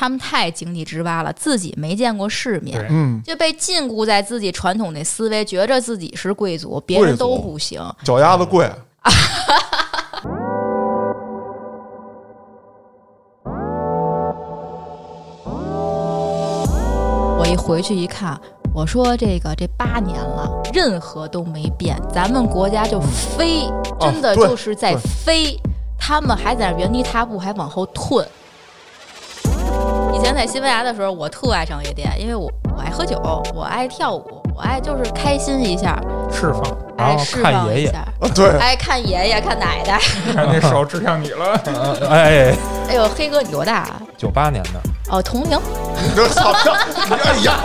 他们太井底之蛙了，自己没见过世面，嗯，就被禁锢在自己传统的思维，觉着自己是贵族，别人都不行。脚丫子贵，我一回去一看，我说这个这八年了，任何都没变，咱们国家就飞，真的就是在对。飞，他们还在原地踏步，还往后退。在西班牙的时候，我特爱上夜店，因为我我爱喝酒，我爱跳舞，我爱就是开心一下，释放，爱然后释放一看爷爷对，爱看爷爷看奶奶。看那手指向你了，呃哎，哎呦，黑哥你多大啊？九八年的，哦，同龄。这操，哎呀，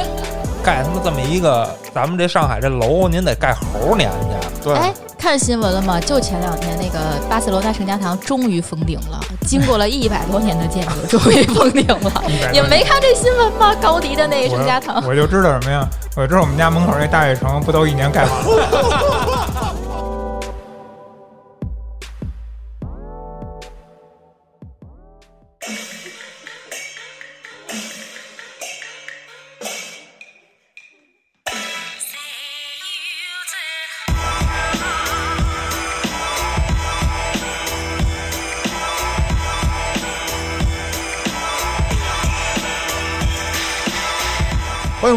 盖他妈这么一个，咱们这上海这楼，您得盖猴年去。对，哎，看新闻了吗？就前两天那个巴塞罗那圣家堂终于封顶了，经过了一百多年的建筑，终于封顶了。100你们没看这新闻吗？高迪的那个圣家堂我，我就知道什么呀？我知道我们家门口那大悦城不都一年盖完了？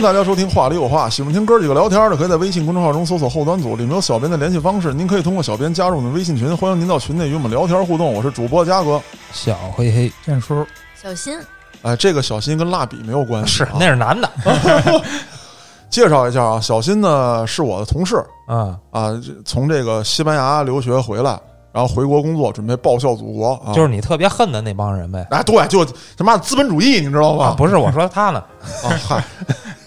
大家收听《话里有话》，喜欢听哥几个聊天的，可以在微信公众号中搜索“后端组”，里面有小编的联系方式，您可以通过小编加入我们微信群，欢迎您到群内与我们聊天互动。我是主播嘉哥，小黑黑建叔，小新哎，这个小新跟蜡笔没有关系，是啊那是男的，介绍一下啊，小新呢是我的同事嗯，啊，从这个西班牙留学回来，然后回国工作，准备报效祖国啊。就是你特别恨的那帮人呗。啊，对，就他妈资本主义，你知道啊，吗？不是，我说他呢。啊，嗨，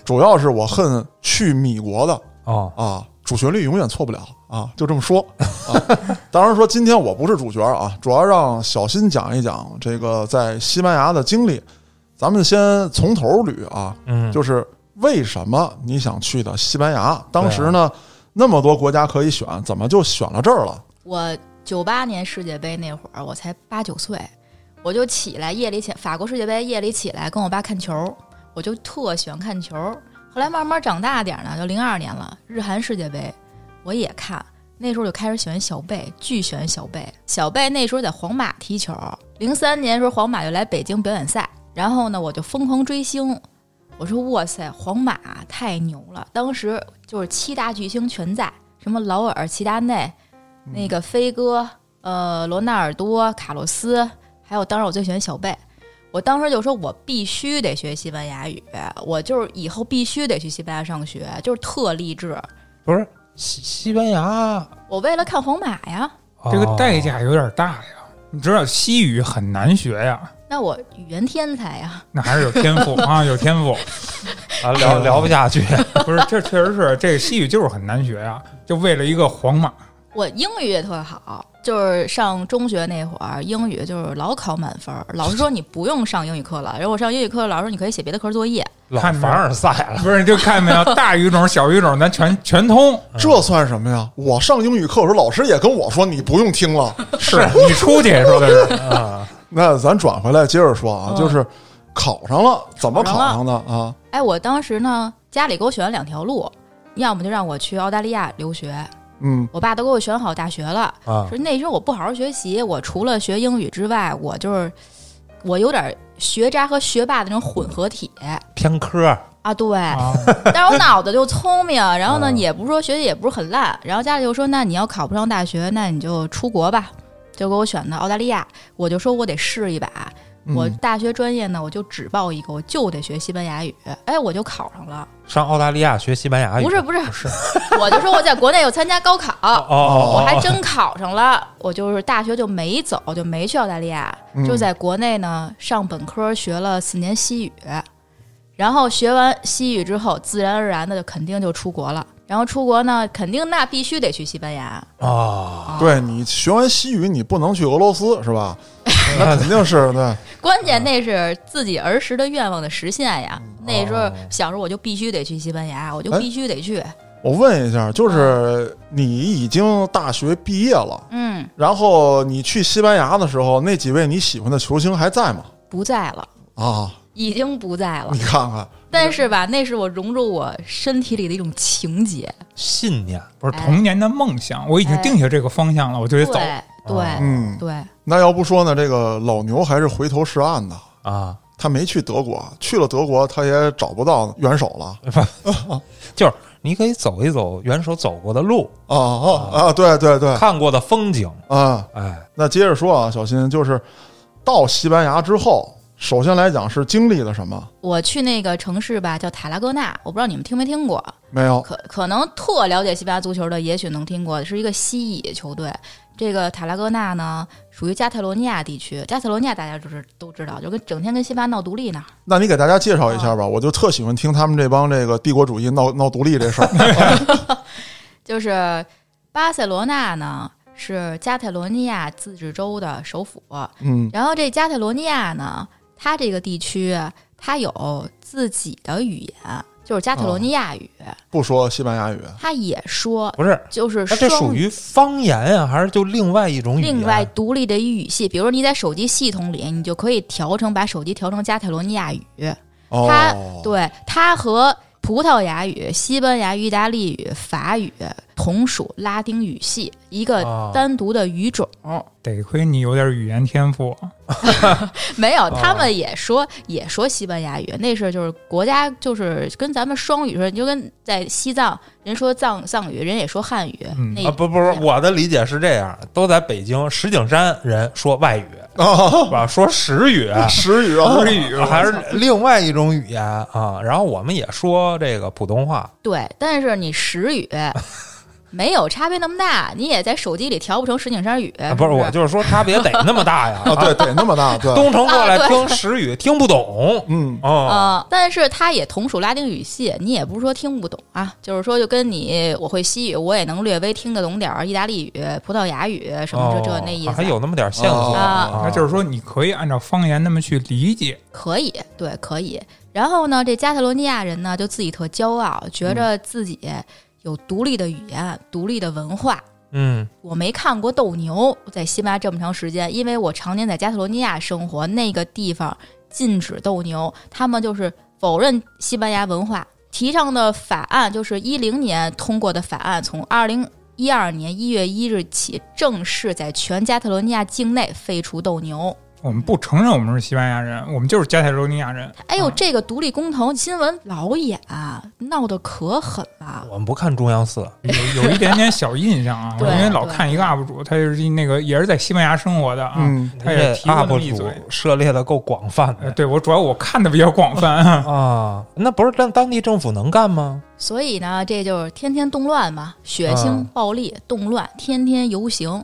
主要是我恨去米国的哦，啊，主旋律永远错不了啊，就这么说啊。当然说今天我不是主角啊，主要让小新讲一讲这个在西班牙的经历。咱们先从头捋啊，嗯，就是为什么你想去的西班牙？当时呢，那么多国家可以选，怎么就选了这儿了？我九八年世界杯那会儿，我才八九岁，我就起来夜里起法国世界杯夜里起来跟我爸看球，我就特喜欢看球。后来慢慢长大点儿呢，就零二年了，日韩世界杯我也看，那时候就开始喜欢小贝，巨喜欢小贝。小贝那时候在皇马踢球，零三年时候皇马就来北京表演赛，然后呢我就疯狂追星。我说哇塞，皇马太牛了！当时就是七大巨星全在，什么劳尔、齐达内，那个飞哥，呃，罗纳尔多、卡洛斯，还有当时我最喜欢小贝。我当时就说，我必须得学西班牙语，我就是以后必须得去西班牙上学，就是特励志。不是西西班牙我为了看皇马呀，这个哦代价有点大呀。你知道西语很难学呀，那我语言天才呀。那还是有天赋啊，有天赋。啊，聊聊不下去。不是，这确实是这个西语就是很难学呀，就为了一个皇马。我英语也特好，就是上中学那会儿，英语就是老考满分儿。老师说你不用上英语课了，然后我上英语课，老师说你可以写别的课作业。老看凡尔赛了，不是，你就看没有，大语种、小语种，咱全全通。这算什么呀？我上英语课的时候，老师也跟我说你不用听了。是你出去说的是，啊，那咱转回来接着说啊，嗯就是考上了，怎么考上的啊？哎，我当时呢，家里给我选了两条路，要么就让我去澳大利亚留学，嗯，我爸都给我选好大学了。啊说那时候我不好好学习，我除了学英语之外，我就是我有点学渣和学霸的那种混合体偏科啊。对，啊，但是我脑子就聪明，然后呢，嗯也不是说学习也不是很烂，然后家里就说，那你要考不上大学，那你就出国吧，就给我选的澳大利亚。我就说我得试一把，我嗯大学专业呢，我就只报一个，我就得学西班牙语。哎，我就考上了。上澳大利亚学西班牙语，不是不是，是我就说我在国内有参加高考，哦哦，我还真考上了。我就是大学就没走，就没去澳大利亚，嗯就在国内呢上本科学了四年西语，然后学完西语之后，自然而然的就肯定就出国了。然后出国呢，肯定那必须得去西班牙。啊，对你学完西语，你不能去俄罗斯是吧？那肯定是对。关键那是自己儿时的愿望的实现呀。嗯那时候哦小时候我就必须得去西班牙，我就哎必须得去。我问一下，就是你已经大学毕业了，嗯，然后你去西班牙的时候，那几位你喜欢的球星还在吗？不在了。啊！已经不在了你。看看，但是吧，那是我融入我身体里的一种情节。信念不是童年的梦想，我已经定下这个方向了，我就得走。对对嗯，对，那要不说呢，这个老牛还是回头是岸的。啊，他没去德国，去了德国他也找不到元首了。就是你可以走一走元首走过的路，啊啊啊！对对对，看过的风景，啊，哎，那接着说啊，小新就是到西班牙之后，首先来讲是经历了什么？我去那个城市吧，叫塔拉戈纳，我不知道你们听没听过。没有可可能特了解西班牙足球的，也许能听过，是一个西乙球队。这个塔拉戈纳呢，属于加泰罗尼亚地区。加泰罗尼亚大家就是都知道，就跟整天跟西班牙闹独立那儿。那你给大家介绍一下吧，我就特喜欢听他们这帮这个帝国主义闹闹独立这事儿。就是巴塞罗那呢，是加泰罗尼亚自治州的首府。嗯然后这加泰罗尼亚呢，它这个地区啊它有自己的语言，就是加泰罗尼亚语，不说西班牙语，他也说，不是，就是说这属于方言啊，还是就另外一种语言？另外独立的语系，比如说你在手机系统里，你就可以调成把手机调成加泰罗尼亚语。哦，它对它和葡萄牙语、西班牙语、意大利语、法语同属拉丁语系，一个啊。单独的语种。得亏你有点语言天赋，没有，哦他们也说、也说西班牙语，那是就是国家就是跟咱们双语似的，你就跟在西藏人说藏藏语，人也说汉语，嗯。那啊，不不不，我的理解是这样，都在北京石景山人说外语，吧？说石语，石语啊，日语还是 另外一种语言啊。然后我们也说这个普通话，对，但是你石语没有差别那么大，你也在手机里调不成石景山语，啊不是是我就是说差别得那么大呀。啊，对，得那么大，对，东城过来听石语听不懂。嗯。哦，啊、但是它也同属拉丁语系，你也不是说听不懂啊，就是说就跟你我会西语，我也能略微听得懂点儿意大利语、葡萄牙语什么这这那意思，哦还有那么点现哦啊。那就是说你可以按照方言那么去理解。可以，对，可以。然后呢，这加泰罗尼亚人呢就自己特骄傲，觉着自己有独立的语言、独立的文化。嗯我没看过斗牛，在西班牙这么长时间，因为我常年在加泰罗尼亚生活，那个地方禁止斗牛，他们就是否认西班牙文化。提倡的法案就是一零年通过的法案，从二零一二年一月一日起，正式在全加泰罗尼亚境内废除斗牛。我们不承认我们是西班牙人，我们就是加泰罗尼亚人。哎呦，啊这个独立公投新闻老演、啊，闹得可狠了。我们不看中央四，有有一点点小印象啊，对因为老看一个 UP 主，他就是那个也是在西班牙生活的啊，嗯他也提 UP 主一嘴。涉猎的够广泛呃，的对我主要我看的比较广泛啊，啊。那不是当当地政府能干吗？所以呢，这就是天天动乱嘛，血腥啊暴力、动乱，天天游行。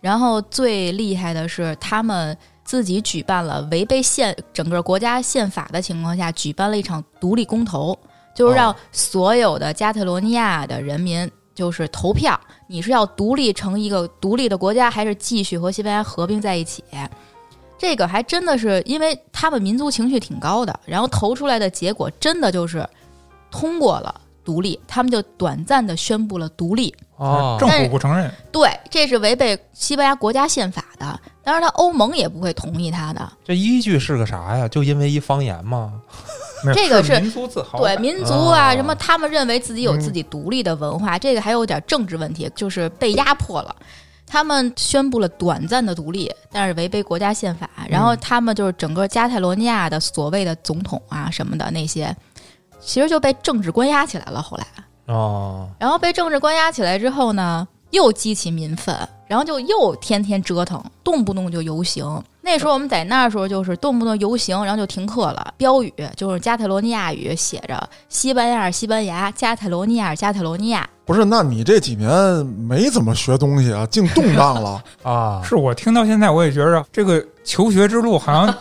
然后最厉害的是，他们自己举办了违背宪整个国家宪法的情况下，举办了一场独立公投，就是让哦所有的加泰罗尼亚的人民就是投票，你是要独立成一个独立的国家，还是继续和西班牙合并在一起？这个还真的是，因为他们民族情绪挺高的，然后投出来的结果真的就是通过了独立，他们就短暂的宣布了独立。哦，政府不承认。对，这是违背西班牙国家宪法的，当然他欧盟也不会同意他的。这依据是个啥呀？就因为一方言吗？这个是民族自豪对。民族啊，哦什么他们认为自己有自己独立的文化，这个还有点政治问题，就是被压迫了。他们宣布了短暂的独立，但是违背国家宪法。然后他们就是整个加泰罗尼亚的所谓的总统啊什么的那些，其实就被政治关押起来了。后来，哦，然后被政治关押起来之后呢，又激起民愤，然后就又天天折腾，动不动就游行。那时候我们在那儿时候，就是动不动游行，然后就停课了。标语就是加泰罗尼亚语，写着“西班牙是西班牙，加泰罗尼亚是加泰罗尼亚不是？那你这几年没怎么学东西啊，净动荡了。啊，是我听到现在，我也觉着这个求学之路好像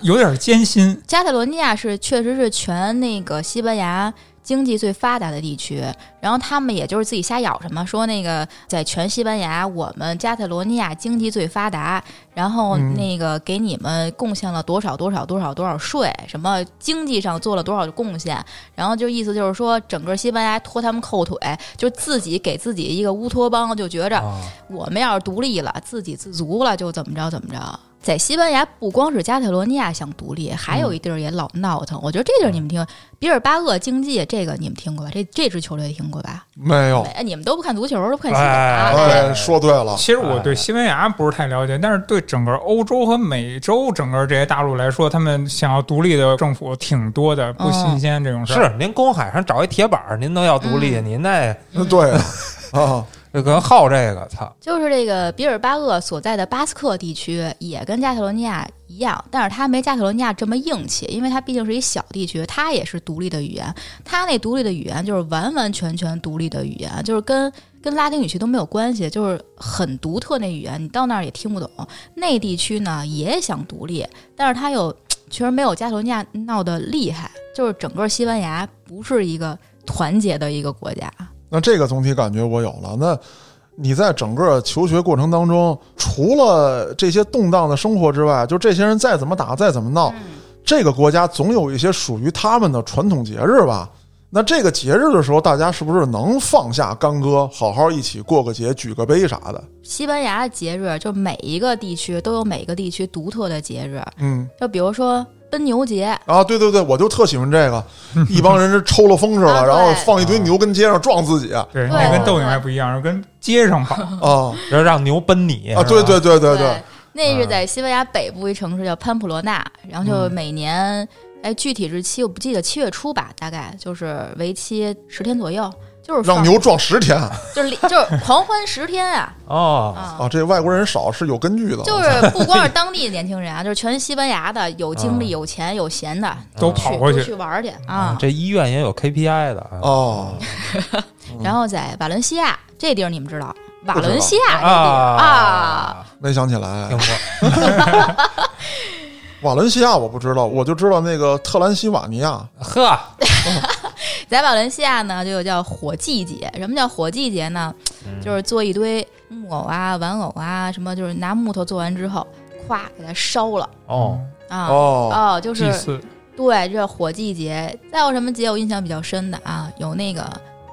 有点艰辛”。。加泰罗尼亚是确实是全那个西班牙经济最发达的地区，然后他们也就是自己瞎咬什么，说那个在全西班牙，我们加泰罗尼亚经济最发达，然后嗯那个给你们贡献了多少多少多少多少税，什么经济上做了多少贡献，然后就意思就是说，整个西班牙拖他们后腿，就自己给自己一个乌托邦，就觉着啊我们要是独立了，自给自足了，就怎么着怎么着。在西班牙，不光是加泰罗尼亚想独立，还嗯有一地儿也老闹腾。我觉得这地儿你们听，比尔巴鄂竞技这个你们听过吧？这这支球队听过吧？没有。哎，你们都不看足球，都不看西甲。哎哎，说对了，其实我对西班牙不是太了解，但是对整个欧洲和美洲整个这些大陆来说，他们想要独立的政府挺多的，不新鲜这种事儿。是您公海上找一铁板儿，您都要独立，嗯您那嗯对啊，就可能好这个，操！就是这个比尔巴鄂所在的巴斯克地区，也跟加泰罗尼亚一样，但是它没加泰罗尼亚这么硬气，因为它毕竟是一小地区，它也是独立的语言。它那独立的语言就是完完全全独立的语言，就是跟跟拉丁语系都没有关系，就是很独特那语言，你到那儿也听不懂。那地区呢也想独立，但是它又确实没有加泰罗尼亚闹得厉害，就是整个西班牙不是一个团结的一个国家。那这个总体感觉我有了。那你在整个求学过程当中，除了这些动荡的生活之外，就这些人再怎么打，再怎么闹，这个国家总有一些属于他们的传统节日吧？那这个节日的时候，大家是不是能放下干戈，好好一起过个节，举个杯啥的？西班牙的节日，就每一个地区都有每个地区独特的节日，嗯就比如说奔牛节，啊，对对对，我就特喜欢这个，一帮人是抽了风似的，啊对。然后放一堆牛跟街上撞自己啊对，那跟斗牛还不一样，是跟街上跑。然后让牛奔你啊！对对对对对，那是在西班牙北部一城市叫潘普罗纳，然后就嗯。每年，哎，具体日期我不记得，七月初吧，大概就是为期十天左右，就是让牛撞十天 就是就是狂欢十天啊 哦，啊！啊！这外国人少是有根据的，就是 不光是当地的年轻人啊，就是全西班牙的有精力、啊有钱、有闲的，都去跑过去都去玩去啊。这医院也有 KPI 的啊哦，然后在瓦伦西亚这地儿，你们知道？瓦伦西亚这地儿啊，，没想起来听。过，瓦伦西亚我不知道，我就知道那个特兰西瓦尼亚。呵，在瓦伦西亚呢，就有叫火祭节。什么叫火祭节呢？嗯就是做一堆木偶啊、玩偶啊，什么就是拿木头做完之后，咵给它烧了哦，啊。哦，哦，就是对，这火祭节。再有什么节我印象比较深的啊？有那个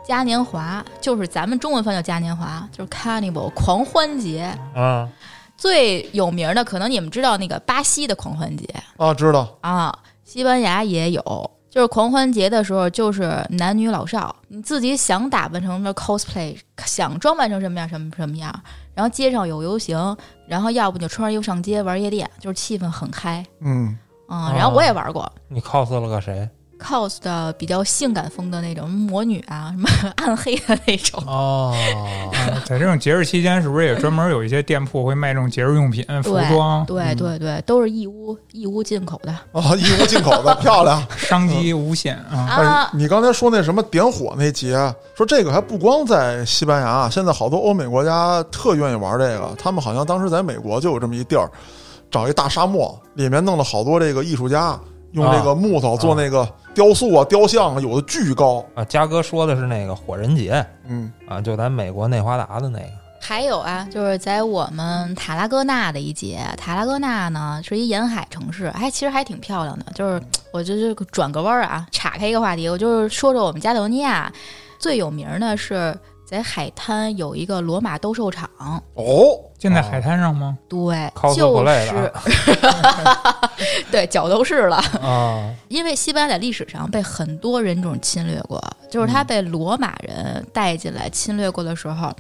嘉年华，就是咱们中文翻叫嘉年华，就是 Carnival 狂欢节。嗯，最有名的可能你们知道那个巴西的狂欢节啊，知道。啊，西班牙也有。就是狂欢节的时候，就是男女老少，你自己想打扮成什么 cosplay，想装扮成什么样什么什么样，然后街上有游行，然后要不就穿上衣服上街玩夜店，就是气氛很嗨。嗯，嗯，然后我也玩过，你 cos 了个谁？Cos 的比较性感风的那种魔女啊，什么暗黑的那种。哦，啊在这种节日期间，是不是也专门有一些店铺会卖这种节日用品、服装？对对对，都是义乌义乌进口的哦，义乌进口的，漂亮。商机无限啊！你刚才说那什么点火那节，说这个还不光在西班牙，现在好多欧美国家特愿意玩这个。他们好像当时在美国就有这么一地儿，找一大沙漠，里面弄了好多这个艺术家，用这个木头做那个雕塑啊、雕像啊，有的巨高。啊，嘉哥说的是那个火人节嗯，啊，就咱美国内华达的那个。还有啊，就是在我们塔拉戈纳的一节，塔拉戈纳呢是一沿海城市，还其实还挺漂亮的。就是我就是转个弯儿啊，岔开一个话题，我就是说说我们加泰罗尼亚最有名的是在海滩有一个罗马斗兽场，哦，建在海滩上吗？对就是啊 对脚都是了。啊，因为西班牙在历史上被很多人种侵略过，就是他被罗马人带进来侵略过的时候，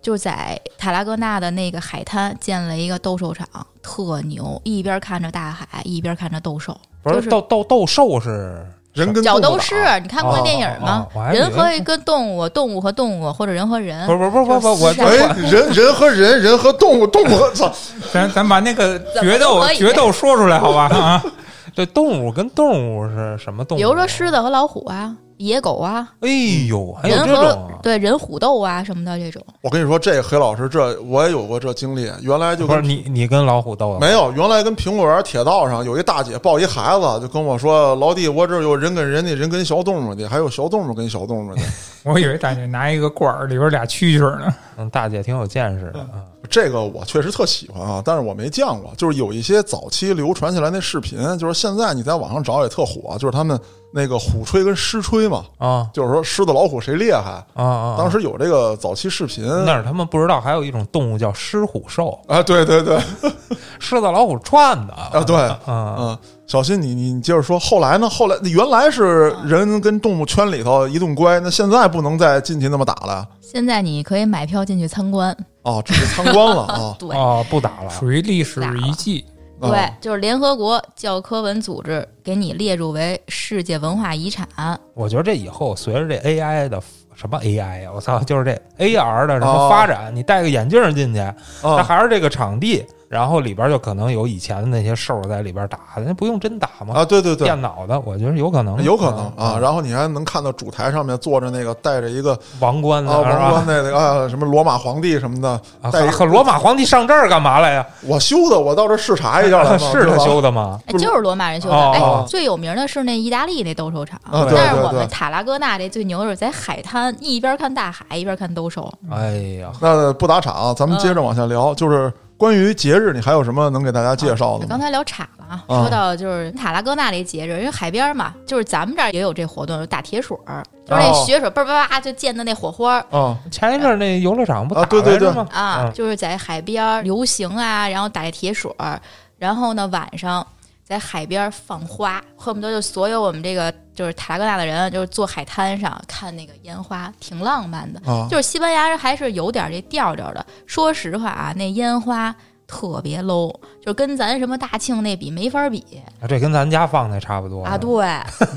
就在塔拉戈纳的那个海滩建了一个斗兽场，特牛，一边看着大海，一边看着斗兽。不就是是斗斗斗兽是人跟角斗动物打士，你看过那电影吗人和一个动物，动物和动物，或者人和人不。不不不是不我就是哎，人人和人，人和动物，动物和操，咱咱把那个决斗决斗说出来，好吧？啊，这动物跟动物是什么动物？比如说狮子和老虎啊，野狗啊，哎呦，还有人这种啊？对人虎斗啊什么的这种。我跟你说，这黑老师，这我也有过这经历。原来就不是你你跟老虎斗啊？没有，原来跟苹果园铁道上有一大姐抱一孩子，就跟我说：“老弟，我这儿有人跟人的，人跟小动物的，还有小动物跟小动物的。我以为大姐拿一个罐儿，里边俩蛐蛐儿呢。嗯，大姐挺有见识的啊。这个我确实特喜欢啊，但是我没见过。就是有一些早期流传下来那视频，就是现在你在网上找也特火，就是他们那个虎吹跟狮吹嘛，啊就是说狮子老虎谁厉害。啊啊！当时有这个早期视频那是他们不知道还有一种动物叫狮虎兽，啊，对对对，狮子老虎串的啊对嗯嗯，小新你你你接着说，后来呢？后来原来是人跟动物圈里头一顿乖，那现在不能再进去那么打了现在你可以买票进去参观。哦，只是参观了啊 对、哦，不打了。属于历史遗迹。啊对，就是联合国教科文组织给你列入为世界文化遗产。我觉得这以后随着这 AI 的什么 AI 呀，我操，就是这 AR 的什么哦发展，你戴个眼镜进去，它啊还是这个场地，然后里边就可能有以前的那些兽在里边打，那不用真打吗？啊，对对对，电脑的，我觉得有可能，有可能嗯啊。然后你还能看到主台上面坐着那个带着一个王冠的啊王冠那个啊什么罗马皇帝什么的，啊带一和罗马皇帝上这儿干嘛来呀？我修的，我到这视察一下来，是他修的吗？哎，就是罗马人修的。哦哎，最有名的是那意大利那斗兽场，但是我们塔拉戈纳这最牛的是在海滩，一边看大海一边看斗兽。哎呀，那不打岔，咱们接着往下聊，就是关于节日，你还有什么能给大家介绍的吗？刚才聊岔了啊，啊说到就是塔拉戈纳那节日，因为海边嘛，就是咱们这儿也有这活动，有打铁水儿，就是那雪水叭叭叭就溅的那火花儿。啊前一阵儿那游乐场不啊打对对对来着吗？啊，嗯就是在海边儿游行啊，然后打这铁水儿，然后呢晚上在海边放花，恨不得就所有我们这个就是塔拉戈纳的人，就是坐海滩上看那个烟花，挺浪漫的。啊就是西班牙人还是有点这调调的。说实话啊，那烟花特别 low，就跟咱什么大庆那比没法比啊这跟咱家放的差不多啊。对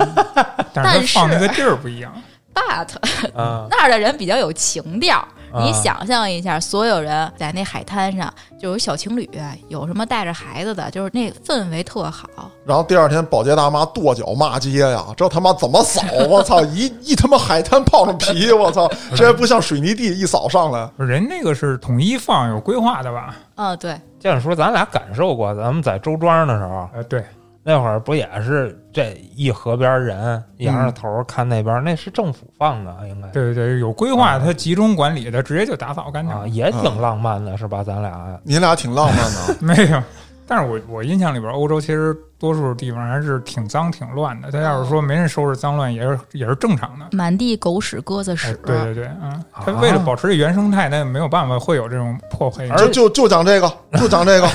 但但是放那个地儿不一样。，but 嗯，那儿的人比较有情调。啊你想象一下，所有人在那海滩上，就有小情侣，有什么带着孩子的，就是那氛围特好。然后第二天保洁大妈跺脚骂街呀，这他妈怎么扫？我 操，一一他妈海滩泡上皮，我操，这还不像水泥地一扫上来人那个是统一放，有规划的吧？嗯，对，这样说，咱俩感受过，咱们在周庄的时候，呃，对，那会儿不也是这一河边人仰着头看那边，那是政府放的，应该对对对，有规划，他集中管理的，直接就打扫干净啊，了。也挺浪漫的，是吧？咱俩你俩挺浪漫的。没有，但是我我印象里边，欧洲其实多数地方还是挺脏挺乱的。他要是说没人收拾脏乱，也是也是正常的。满地狗屎、鸽子哎屎，，对对对，嗯，啊他为了保持这原生态，那没有办法会有这种破坏。而就就就讲这个，就讲这个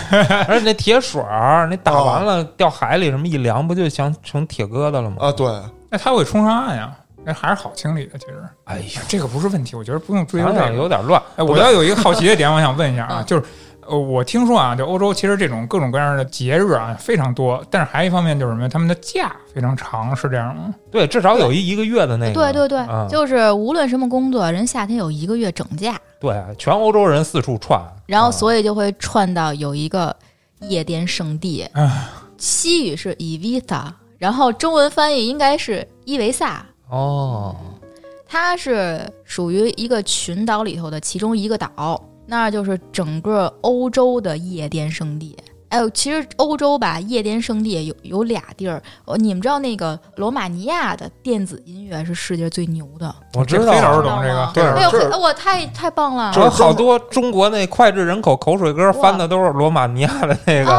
而且那铁水儿，那打哦完了掉海里，什么一凉，不就想成铁疙瘩了吗？啊，对，那他会冲上岸呀，那还是好清理的。其实，哎呀，这个不是问题，我觉得不用追究这个。有点乱。哎，我要有一个好奇的点，我想问一下啊嗯，就是。呃，我听说啊，就欧洲其实这种各种各样的节日啊非常多，但是还有一方面就是什么，他们的假非常长，是这样吗？对，至少有一一个月的那个。对对对，啊就是无论什么工作，人夏天有一个月整假，对，全欧洲人四处串，然后啊所以就会串到有一个夜店圣地，嗯，西语是 Evita，然后中文翻译应该是伊维萨，哦，它是属于一个群岛里头的其中一个岛，那就是整个欧洲的夜店圣地。哎呦，其实欧洲吧，夜店圣地有有俩地儿。呃你们知道那个罗马尼亚的电子音乐是世界最牛的，我知道知道懂这个吗，对哎呦，我太太棒了！这有好多中国那脍炙人口口水歌翻的都是罗马尼亚的那个，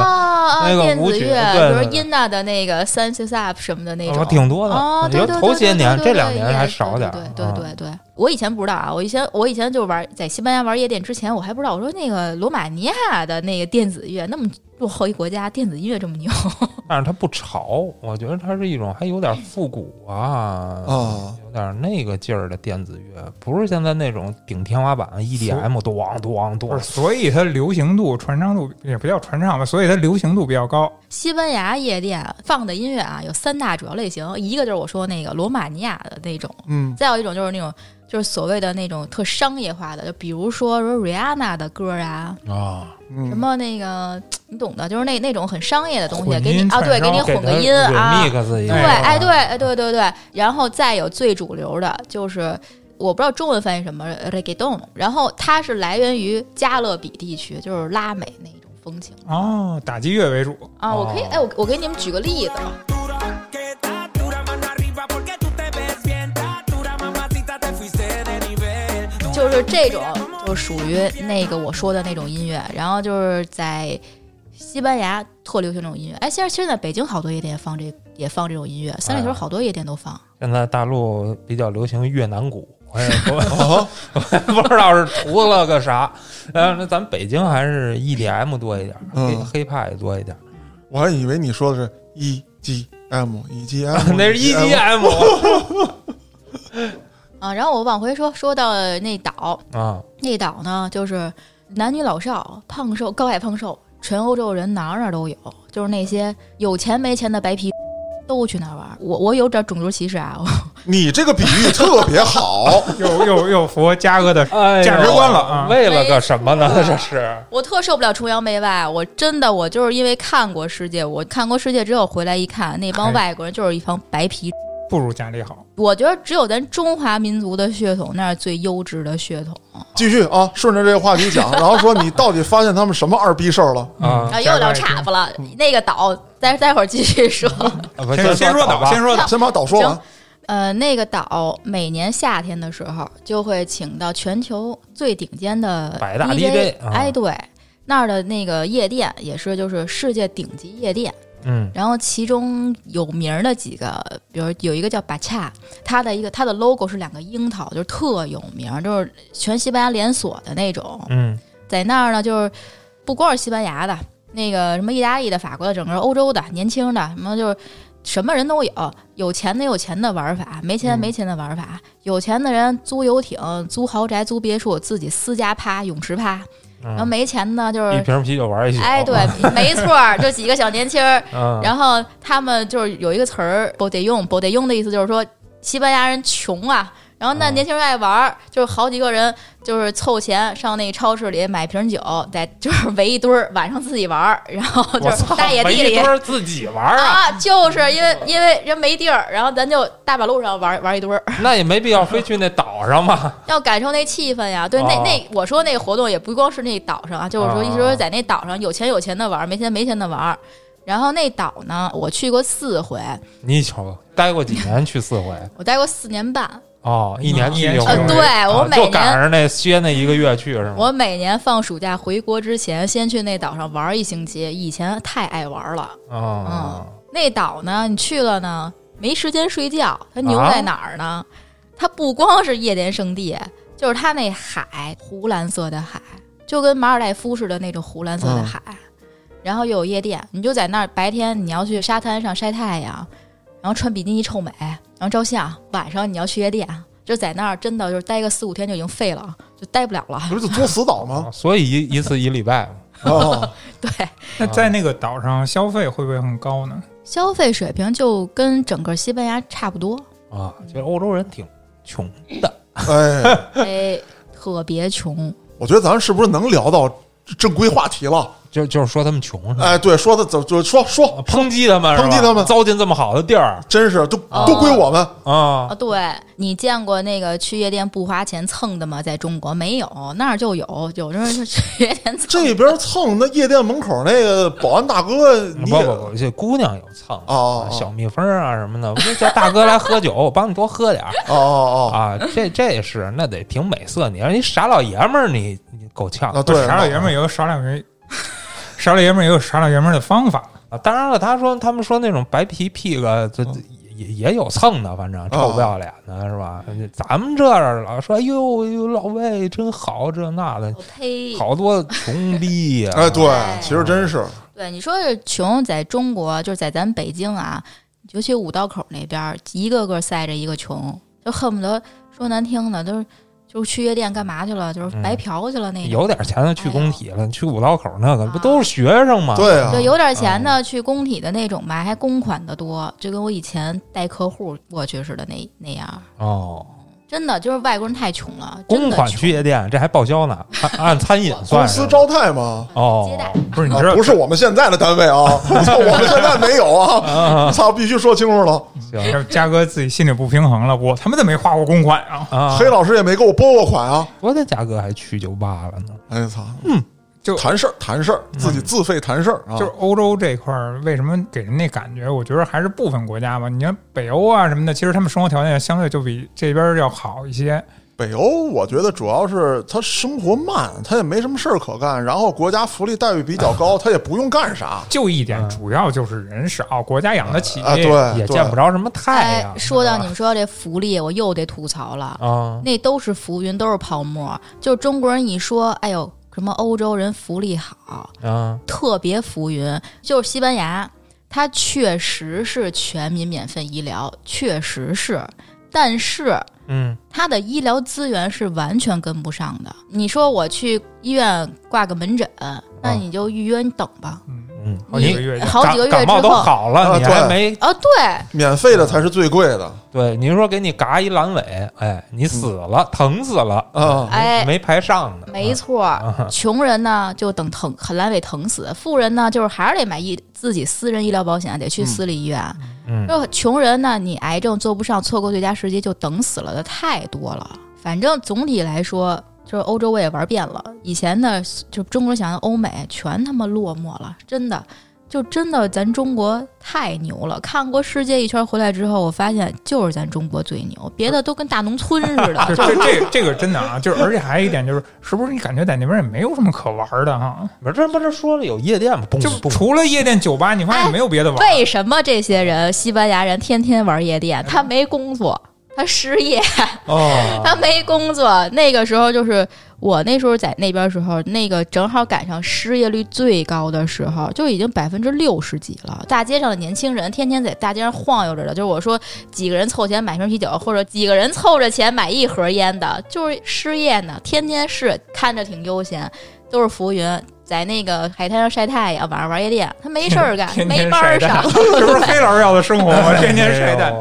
那个舞曲电子乐，对对比如音娜的那个《Senses Up》什么的那哦种，挺多的。哦，对有对对头些年这两年还少点儿。对对对对，我以前不知道啊，我以前我以前就玩在西班牙玩夜店之前，我还不知道，我说那个罗马尼亚的那个电子乐那么落后一国家，电子音乐这么牛，但是它不潮，我觉得它是一种还有点复古啊，啊有点那个劲儿的电子乐，不是现在那种顶天花板 EDM 咣咣不是，咣。所以它流行度、传唱度也不叫传唱吧，所以它流行度比较高。西班牙夜店放的音乐啊有三大主要类型，一个就是我说那个罗马尼亚的那种，嗯再有一种就是那种就是所谓的那种特商业化的，就比如说说 Rihanna 的歌啊，啊，嗯。什么那个你懂的，就是那那种很商业的东西，给你啊，对，给你混个音啊，对，个哎，对，哎，对对对，然后再有最主流的就是。我不知道中文翻译什么 reggaeton，然后它是来源于加勒比地区，就是拉美那种风情。哦，打击乐为主，啊。我可以，哦。哎，我我给你们举个例子，就是这种，就就属于那个我说的那种音乐。然后就是在西班牙特流行这种音乐。哎，现在现在北京好多夜店放这也放这种音乐，三里屯好多夜店都放。现在大陆比较流行越南鼓，我也 不啊，我也不知道是图了个啥。呃，那咱北京还是 EDM 多一点，黑嗯黑派多一点，我还以为你说的是 E G M E G M，那是 EDM 啊，然后我往回说，说到那岛，啊。那岛呢，就是男女老少、胖瘦、高矮胖瘦，全欧洲人哪儿哪儿都有，就是那些有钱没钱的白皮都去那儿玩儿。我我有点种族歧视啊，你这个比喻特别好，又又又符合嘉哥的哎价值观了啊！为了个什么呢？这是我特受不了崇洋媚外。我真的，我就是因为看过世界，我看过世界之后回来一看，那帮哎外国人就是一帮白皮。不如家里好。我觉得只有咱中华民族的血统，那是最优质的血统继续啊，顺着这个话题讲，然后说你到底发现他们什么二逼事儿了？啊啊！又聊岔子了，那个岛，待待会儿继续说。先先说岛岛，先说岛。先把岛说完行。呃，那个岛每年夏天的时候就会请到全球最顶尖的百大啊哎，对，那儿的那个夜店也是就是世界顶级夜店。嗯然后其中有名儿的几个，比如有一个叫巴恰，它的一个它的 logo 是两个樱桃，就是特有名儿，就是全西班牙连锁的那种。嗯在那儿呢，就是不光是西班牙的，那个什么意大利的、法国的，整个欧洲的年轻的，什么就是什么人都有，有钱的有钱的玩法，没钱嗯没钱的玩法。有钱的人租游艇、租豪宅、租别墅，自己私家趴、泳池趴；然后嗯，没钱呢，就是一瓶啤酒玩一宿。哎，对，没错儿，就几个小年轻儿。嗯，然后他们就是有一个词儿 d e 用 d e 用的意思就是说西班牙人穷啊。然后那啊年轻人爱玩儿，就是好几个人就是凑钱上那超市里买瓶酒，在就是 围一堆儿，晚上自己玩儿，然后就是，大野地里自己玩儿啊，啊，就是因为因为人没地儿，然后咱就大马路上玩玩一堆儿，那也没必要非去那岛上吧。要感受那气氛呀。对，那哦那我说那个活动也不光是那岛上啊，就是说哦一直说在那岛上有钱有钱的玩儿，没钱没钱的玩儿。然后那岛呢，我去过四回，你瞅，待过几年去四回？我待过四年半。哦，一年去一一年回。去一回呃对我啊每年就赶上那歇那一个月去是吗？我每年放暑假回国之前，先去那岛上玩一星期。以前太爱玩了。哦，那岛呢，你去了呢，没时间睡觉。它牛啊在哪儿呢？它不光是夜店圣地，就是它那海，湖蓝色的海，就跟马尔代夫似的那种湖蓝色的海。然后又有夜店，你就在那儿，白天你要去沙滩上晒太阳，然后穿比基尼臭美，然后照相。晚上你要去夜店，就在那儿，真的就是待个四五天就已经废了，就待不了了。不是就作死岛吗？哦 所以一一次一礼拜。哦，对，那在那个岛上消费会不会很高呢？消费水平就跟整个西班牙差不多，啊，其实欧洲人挺穷的。哎，哎，特别穷。我觉得咱是不是能聊到正规话题了？就就是说他们穷是吧？哎，对，说的怎就说说，抨击他们，抨击他们糟践这么好的地儿真是都哦都归我们。啊啊，对你见过那个去夜店不花钱蹭的吗？在中国没有，那儿就有，有的人就去夜店蹭。这边蹭那夜店门口那个保安大哥，你不不不，这姑娘有蹭哦哦小蜜蜂啊什么的，我就叫大哥来喝酒，我帮你多喝点儿哦哦啊。这这是那得挺美色，你让一傻老爷们儿，你你够呛哦，啊，对，傻老爷们儿也有傻老爷，傻老爷们儿也有傻老爷们儿的方法。啊。当然了，他说他们说那种白皮 pig 这这也也有蹭的，反正臭不要脸的是吧？咱们这儿老说哎呦哎呦老魏真好这那的，我呸！好多穷逼呀、哎，对哎，其实真是对，你说是穷，在中国就是在咱北京啊，尤其五道口那边儿，一个个赛着一个穷，就恨不得说难听的，都是就是去夜店干嘛去了，就是白嫖去了那种。有点钱的去工体了，去五道口那个啊。不都是学生吗？对啊。就，有点钱的去工体的那种吧，还公款的多，就跟我以前带客户过去似的那那样。哦，真的就是外国人太穷了，真公款去夜店，这还报销呢，按 按餐饮算是公司招待吗。哦，接待不是你知道啊不是我们现在的单位啊，我们现在没有啊！我操，必须说清楚了。嘉哥自己心里不平衡了，我他妈的没花过公款啊！啊，黑老师也没给我拨过款啊！我的价格还去酒吧了呢。哎操，嗯，就谈事儿谈事儿，自己自费谈事儿啊。就是欧洲这块儿，为什么给人那感觉？我觉得还是部分国家吧。你看北欧啊什么的，其实他们生活条件相对就比这边儿要好一些。北欧，我觉得主要是他生活慢，他也没什么事儿可干，然后国家福利待遇比较高，他也不用干啥。就一点，主要就是人少，国家养得起啊，对，也见不着什么太阳。哎，说到你们说到这福利，我又得吐槽了。啊，那都是浮云，都是泡沫。就中国人一说，哎呦，什么欧洲人福利好，啊，特别浮云。就是西班牙，它确实是全民免费医疗，确实是，但是嗯它的医疗资源是完全跟不上的。你说我去医院挂个门诊，那你就预约，你等吧。嗯，好几个月好几个月感冒都之后，好了，啊你还对没啊，对，免费的才是最贵的对？你说给你嘎一阑尾，哎，你死了，疼死了，啊！哎，没排上呢。没错，穷人呢就等疼很阑尾疼死，富人呢就是还是得买医自己私人医疗保险，得去私立医院。嗯就穷人呢，你癌症做不上，错过最佳时机就等死了的太多了。反正总体来说，就是欧洲我也玩遍了。以前呢，就中国人想的欧美全他妈落寞了，真的。就真的咱中国太牛了！看过世界一圈回来之后，我发现就是咱中国最牛，别的都跟大农村似的。这这这个真的啊，就是而且还有一点就是，是不是你感觉在那边也没有什么可玩的哈？不是，这不是说了有夜店吗？蹦就蹦除了夜店、酒吧，你发现也没有别的玩。为什么这些人，西班牙人天天玩夜店？他没工作，他失业，哦，他没工作。那个时候就是我那时候在那边时候，那个正好赶上失业率最高的时候，就已经百分之六十几了。大街上的年轻人天天在大街上晃悠着的，就是我说几个人凑钱买瓶啤酒，或者几个人凑着钱买一盒烟的，就是失业呢，天天是看着挺悠闲，都是浮云。在那个海滩上晒太阳，晚上玩夜店，他没事儿干，天没班儿上，，这不是黑老师要的生活吗？天天晒蛋。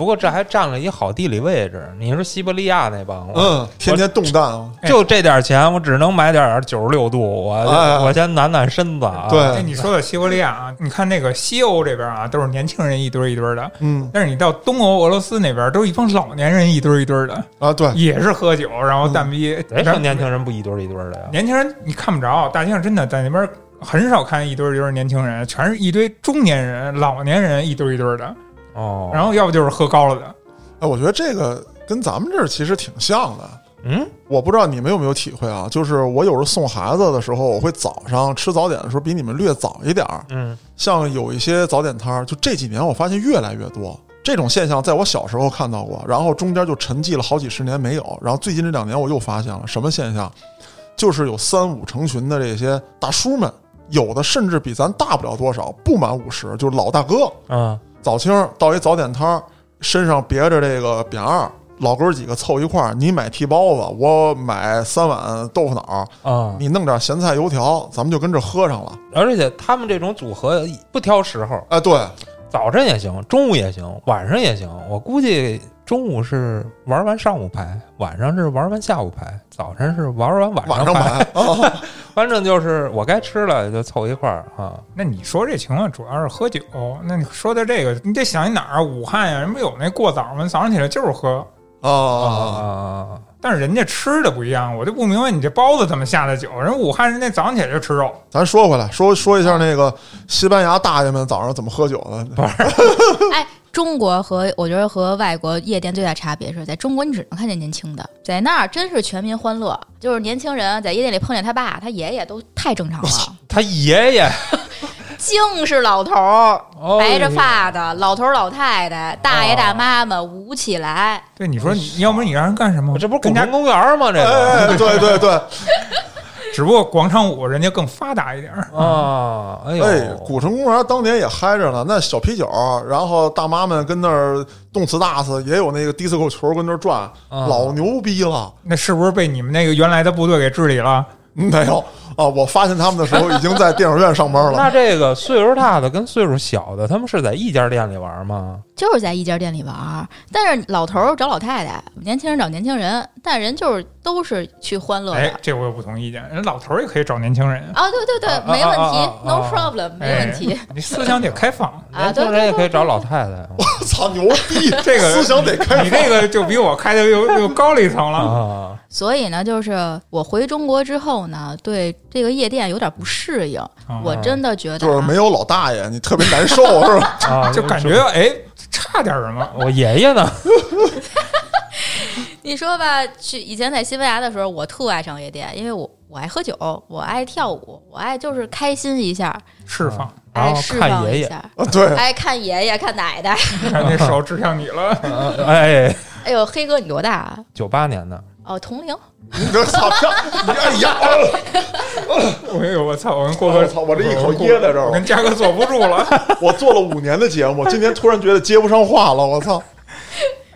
不过这还占了一好地理位置。你说西伯利亚那帮，嗯，天天冻蛋啊，就这点钱，我只能买点九十六度，我哎我先暖暖身子啊。对哎，你说的西伯利亚啊，你看那个西欧这边啊，都是年轻人一堆儿一堆儿的，嗯但是你到东欧、俄罗斯那边，都是一帮老年人一堆儿一堆儿的，啊，对，也是喝酒，然后蛋逼。谁说年轻人不一堆儿一堆儿的呀？年轻人你看不着，大街上真的在那边很少看一堆儿一堆儿年轻人，全是一堆中年人、老年人一堆儿一堆儿的，哦，然后要不就是喝高了的。哎，我觉得这个跟咱们这儿其实挺像的。嗯，我不知道你们有没有体会啊？就是我有时候送孩子的时候，我会早上吃早点的时候比你们略早一点儿。嗯，像有一些早点摊儿，就这几年我发现越来越多这种现象，在我小时候看到过，然后中间就沉寂了好几十年没有，然后最近这两年我又发现了什么现象？就是有三五成群的这些大叔们，有的甚至比咱大不了多少，不满五十，就是老大哥，嗯，早清儿到一早点摊儿，身上别着这个扁二，老哥儿几个凑一块儿，你买屉包子，我买三碗豆腐脑儿，啊，你弄点咸菜油条，咱们就跟这喝上了。而且他们这种组合不挑时候，哎，对，早晨也行，中午也行，晚上也行。我估计中午是玩完上午牌，晚上是玩完下午牌，早晨是玩完晚晚上牌。反正就是我该吃了就凑一块儿啊。那你说这情况主要是喝酒，那你说的这个，你得想一哪儿啊？武汉呀，人不有那过早吗？早上起来就是喝，啊！但是人家吃的不一样，我就不明白你这包子怎么下的酒。人武汉人家早上起来就吃肉，咱说回来，说说一下那个西班牙大爷们早上怎么喝酒的。哎，中国和我觉得和外国夜店最大差别是在中国你只能看见年轻的，在那儿真是全民欢乐，就是年轻人在夜店里碰见他爸他爷爷都太正常了，他爷爷？净是老头儿，哦白着发的老头儿老太太、大爷大妈们舞起来，对，你说你 要不然你让人干什么？这不是跟家古城，公园吗？这哎，个。哎对对对，只不过广场舞人家更发达一点儿。啊，哎呦，哎，古城公园当年也嗨着呢，那小啤酒，然后大妈们跟那儿动次打次，也有那个迪斯科球跟那儿转，啊老牛逼了。那是不是被你们那个原来的部队给治理了？没有啊，我发现他们的时候已经在电影院上班了。那这个岁数大的跟岁数小的，他们是在一家店里玩吗？就是在一家店里玩儿。但是老头儿找老太太，年轻人找年轻人，但人就是都是去欢乐的。哎，这我有不同意见。人老头儿也可以找年轻人，啊，对对对，啊没问题、啊啊啊 n o problem，没问题。哎你思想得开放。啊，年对轻人也可以找老太太我操，牛逼！这个思想得开放。你这个就比我开的又又高了一层了。啊。所以呢，就是我回中国之后呢，对这个夜店有点不适应。啊我真的觉得、就是没有老大爷，你特别难受，是吧？啊，就感觉哎差点什么。我爷爷呢，你说吧，去以前在西班牙的时候，我特爱上夜店，因为我我爱喝酒，我爱跳舞，我爱就是开心一下，释放，然后爱释看爷爷，放一下，啊，对，爱看爷爷看奶奶。看那手指向你了。呃 哎，哎呦，黑哥你多大啊？九八年的，哦，同龄。你这操，你哎呀，哎呦我操！我跟郭哥，我操我这一口噎在这儿我跟嘉哥坐不住了。我做了五年的节目，今天突然觉得接不上话了，我操！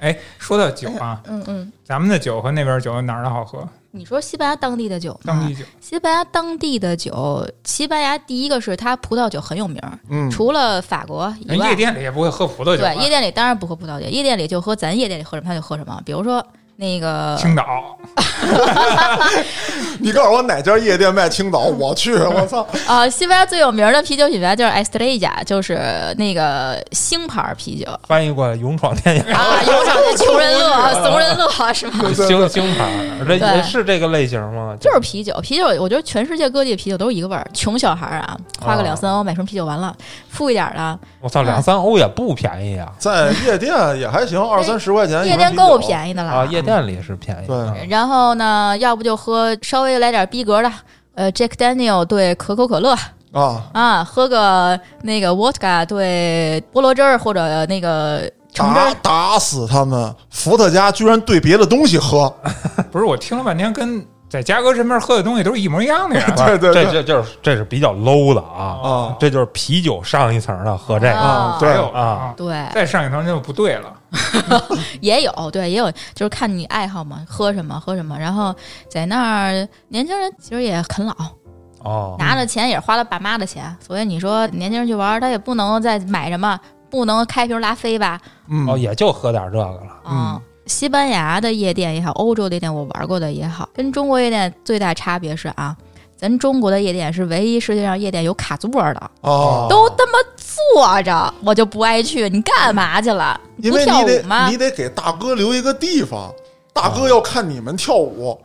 哎，说到酒啊，嗯嗯，咱们的酒和那边酒哪儿的好喝？你说西班牙当地的酒吗？当地酒西班牙当地的酒，西班牙第一个是它葡萄酒很有名儿，嗯，除了法国以外夜，店里也不会喝葡萄酒吧，对夜店里当然不喝葡萄酒，夜店里就喝咱夜店里喝什么他就喝什么，比如说那个青岛，你告诉我哪家夜店卖青岛，我去，我操！啊，西班牙最有名的啤酒品牌就是 Estrella，就是那个星牌啤酒翻译过来勇闯天涯，啊，有场那穷人乐、怂人乐是吗？星星牌，这对也是这个类型吗？就是啤酒，啤酒，我觉得全世界各地的啤酒都是一个味儿。穷小孩儿啊，花个两三欧买瓶啤酒完了，富一点的我操，两三欧也不便宜啊！在夜店也还行，二三十块钱夜店够便宜的了。啊，夜店里是便宜。然后呢，要不就喝稍微来点逼格的，呃，Jack Daniel 对可口可乐。啊，啊，喝个那个 Vodka 对菠萝汁儿或者那个橙汁打儿。打死他们！伏特加居然对别的东西喝，不是我听了半天，跟在嘉哥身边喝的东西都是一模一样的呀。对对对。这这就是这是比较 low 的啊。啊。这就是啤酒上一层的喝这个。啊。对。还有啊，对，再上一层就不对了。也有，对，也有，就是看你爱好嘛，喝什么喝什么。然后在那儿，年轻人其实也啃老，哦，拿的钱也是花了爸妈的钱，所以你说年轻人去玩儿，他也不能再买什么，不能开瓶拉菲吧？嗯哦，也就喝点这个了。嗯、西班牙的夜店也好，欧洲的夜店我玩过的也好，跟中国夜店最大差别是啊，咱中国的夜店是唯一世界上夜店有卡座的，哦，都他妈坐着，我就不爱去。你干嘛去了？你不因为你得跳舞吗你？得给大哥留一个地方，大哥要看你们跳舞，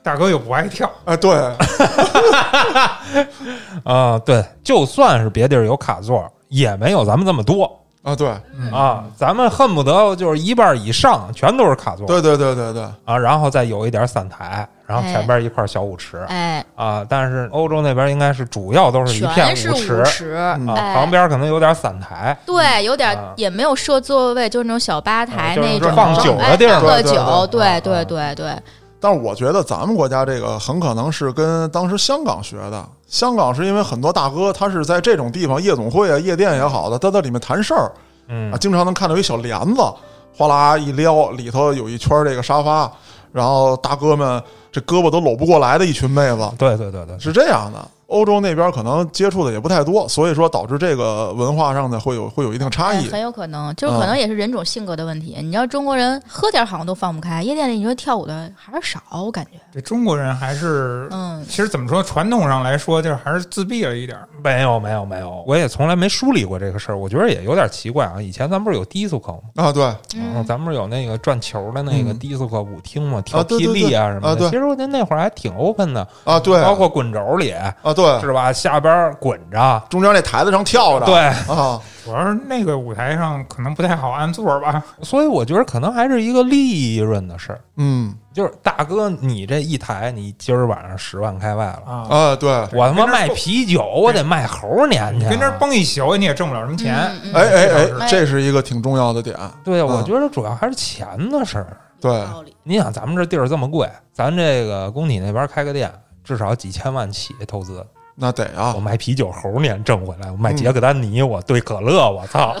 大哥又不爱跳，哎，对，啊，对，就算是别地儿有卡座，也没有咱们这么多啊，对，啊。咱们恨不得就是一半以上全都是卡座。对对对对对，啊，然后再有一点散台，然后前边一块小舞池。哎，啊。但是欧洲那边应该是主要都是一片舞池。舞池，嗯啊，哎。旁边可能有点散台。对，有点啊也没有设座位，就是那种小吧台啊就是那种放酒的地儿哎放个对对酒，对。对对对，但是我觉得咱们国家这个很可能是跟当时香港学的。香港是因为很多大哥他是在这种地方夜总会啊、夜店也好的，他在里面谈事儿嗯啊，经常能看到一小帘子，哗啦一撩，里头有一圈这个沙发，然后大哥们这胳膊都搂不过来的一群妹子，对对对对，是这样的。欧洲那边可能接触的也不太多，所以说导致这个文化上的会有会有一定差异。哎很有可能，就是可能也是人种性格的问题。你知道中国人喝点好像都放不开，夜店里你说跳舞的还是少，我感觉。这中国人还是，嗯，其实怎么说，传统上来说，就是还是自闭了一点。没有没有没有，我也从来没梳理过这个事儿，我觉得也有点奇怪啊。以前咱不是有迪斯科吗？啊，对，嗯，咱们不是有那个转球的那个嗯迪斯科舞厅吗？跳霹雳啊什么的。其实我觉得那会儿还挺 open 的，啊，对，包括滚轴里啊，对，是吧？下边滚着，中间那台子上跳着，对，啊，主要是那个舞台上可能不太好按座儿吧。所以我觉得可能还是一个利润的事儿。嗯。就是大哥，你这一台，你今儿晚上十万开外了，啊，啊，对，我他妈卖啤酒，我得卖猴年去啊。跟这儿蹦一宿，你也挣不了什么钱。嗯嗯哎哎哎，是这是一个挺重要的点，对，嗯我觉得主要还是钱的事儿。对。你想，咱们这地儿这么贵，咱这个工体那边开个店，至少几千万起投资。那得啊我，卖啤酒猴年挣回来，我卖杰克丹尼，我兑可乐，我操！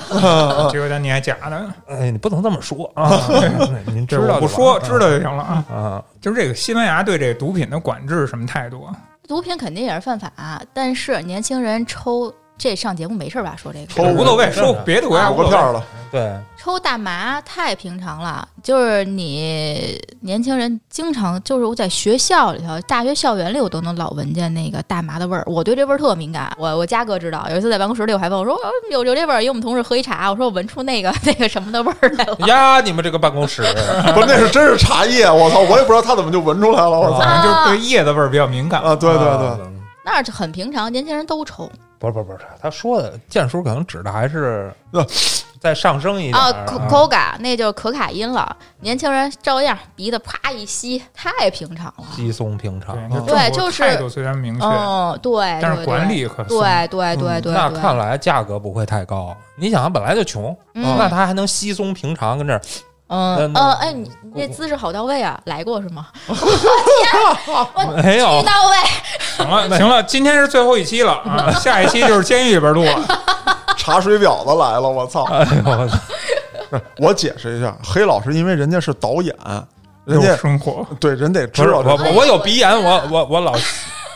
杰克丹尼还假的，哎，你不能这么说啊！您知道我不说，知道就行了啊。啊。就是这个西班牙对这个毒品的管制什么态度啊？毒品肯定也是犯法，但是年轻人抽这上节目没事吧？说这个抽无所谓，抽别的国家有无所谓个片儿了，对，抽大麻太平常了，就是你年轻人经常就是我在学校里头、大学校园里，我都能老闻见那个大麻的味儿。我对这味儿特敏感，我我嘉哥知道，有一次在办公室里，我还问我说、呃有有这味儿，因为我们同事喝一茶，我说我闻出那个那个什么的味儿来了。呀，你们这个办公室，不是那是真是茶叶，我操，我也不知道他怎么就闻出来了，我操就是对叶子味儿比较敏感。啊，对对对，啊那是很平常，年轻人都抽。不是不是不是，他说的剑叔可能指的还是呃再上升一点啊儿口口感那就是可卡因了。年轻人照样鼻子啪一吸，太平常了。稀松平常。对，就是态度虽然明确，嗯，对，但是管理可松对对对对，那看来价格不会太高。你想，他本来就穷，嗯那他还能稀松平常跟这儿，嗯嗯，哎，你你这姿势好到位啊，来过是吗？没有一到位，行了行了，今天是最后一期了啊，下一期就是监狱里边录了。查水表的来了，我操！哎呦，我解释一下，黑老师因为人家是导演，人家生活，对人得知道我我我有鼻炎，我我我老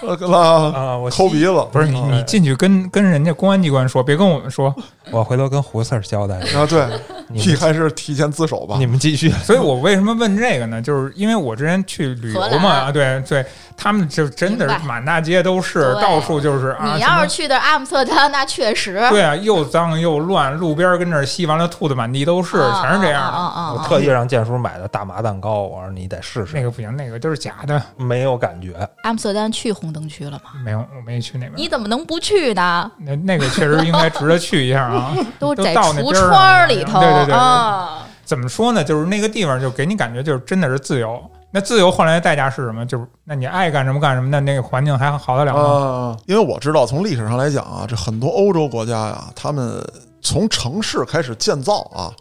呃啊啊，我抠鼻子，不是你啊你进去跟跟人家公安机关说，别跟我们说。我回头跟胡四儿交代。啊，对，你你还是提前自首吧你。们继续，所以我为什么问这个呢？就是因为我之前去旅游嘛，啊对对，他们就真的是满大街都是，到处就是啊。你要是去的阿姆斯特丹，那确实对啊，又脏又乱，路边跟那儿吸完了吐的满地都是，啊全是这样的。我特意让建叔买的大麻蛋糕，我说你得试试，那个不行，那个都是假的，没有感觉。阿姆斯特丹去红灯区了吗？没有，我没去那边。你怎么能不去呢？那那个确实应该值得去一下啊！都在橱窗里头对对对对啊。怎么说呢？就是那个地方就给你感觉就是真的是自由。那自由换来的代价是什么？就是那你爱干什么干什么，那那个环境还好得了吗？啊，因为我知道从历史上来讲啊，这很多欧洲国家呀，他们从城市开始建造啊，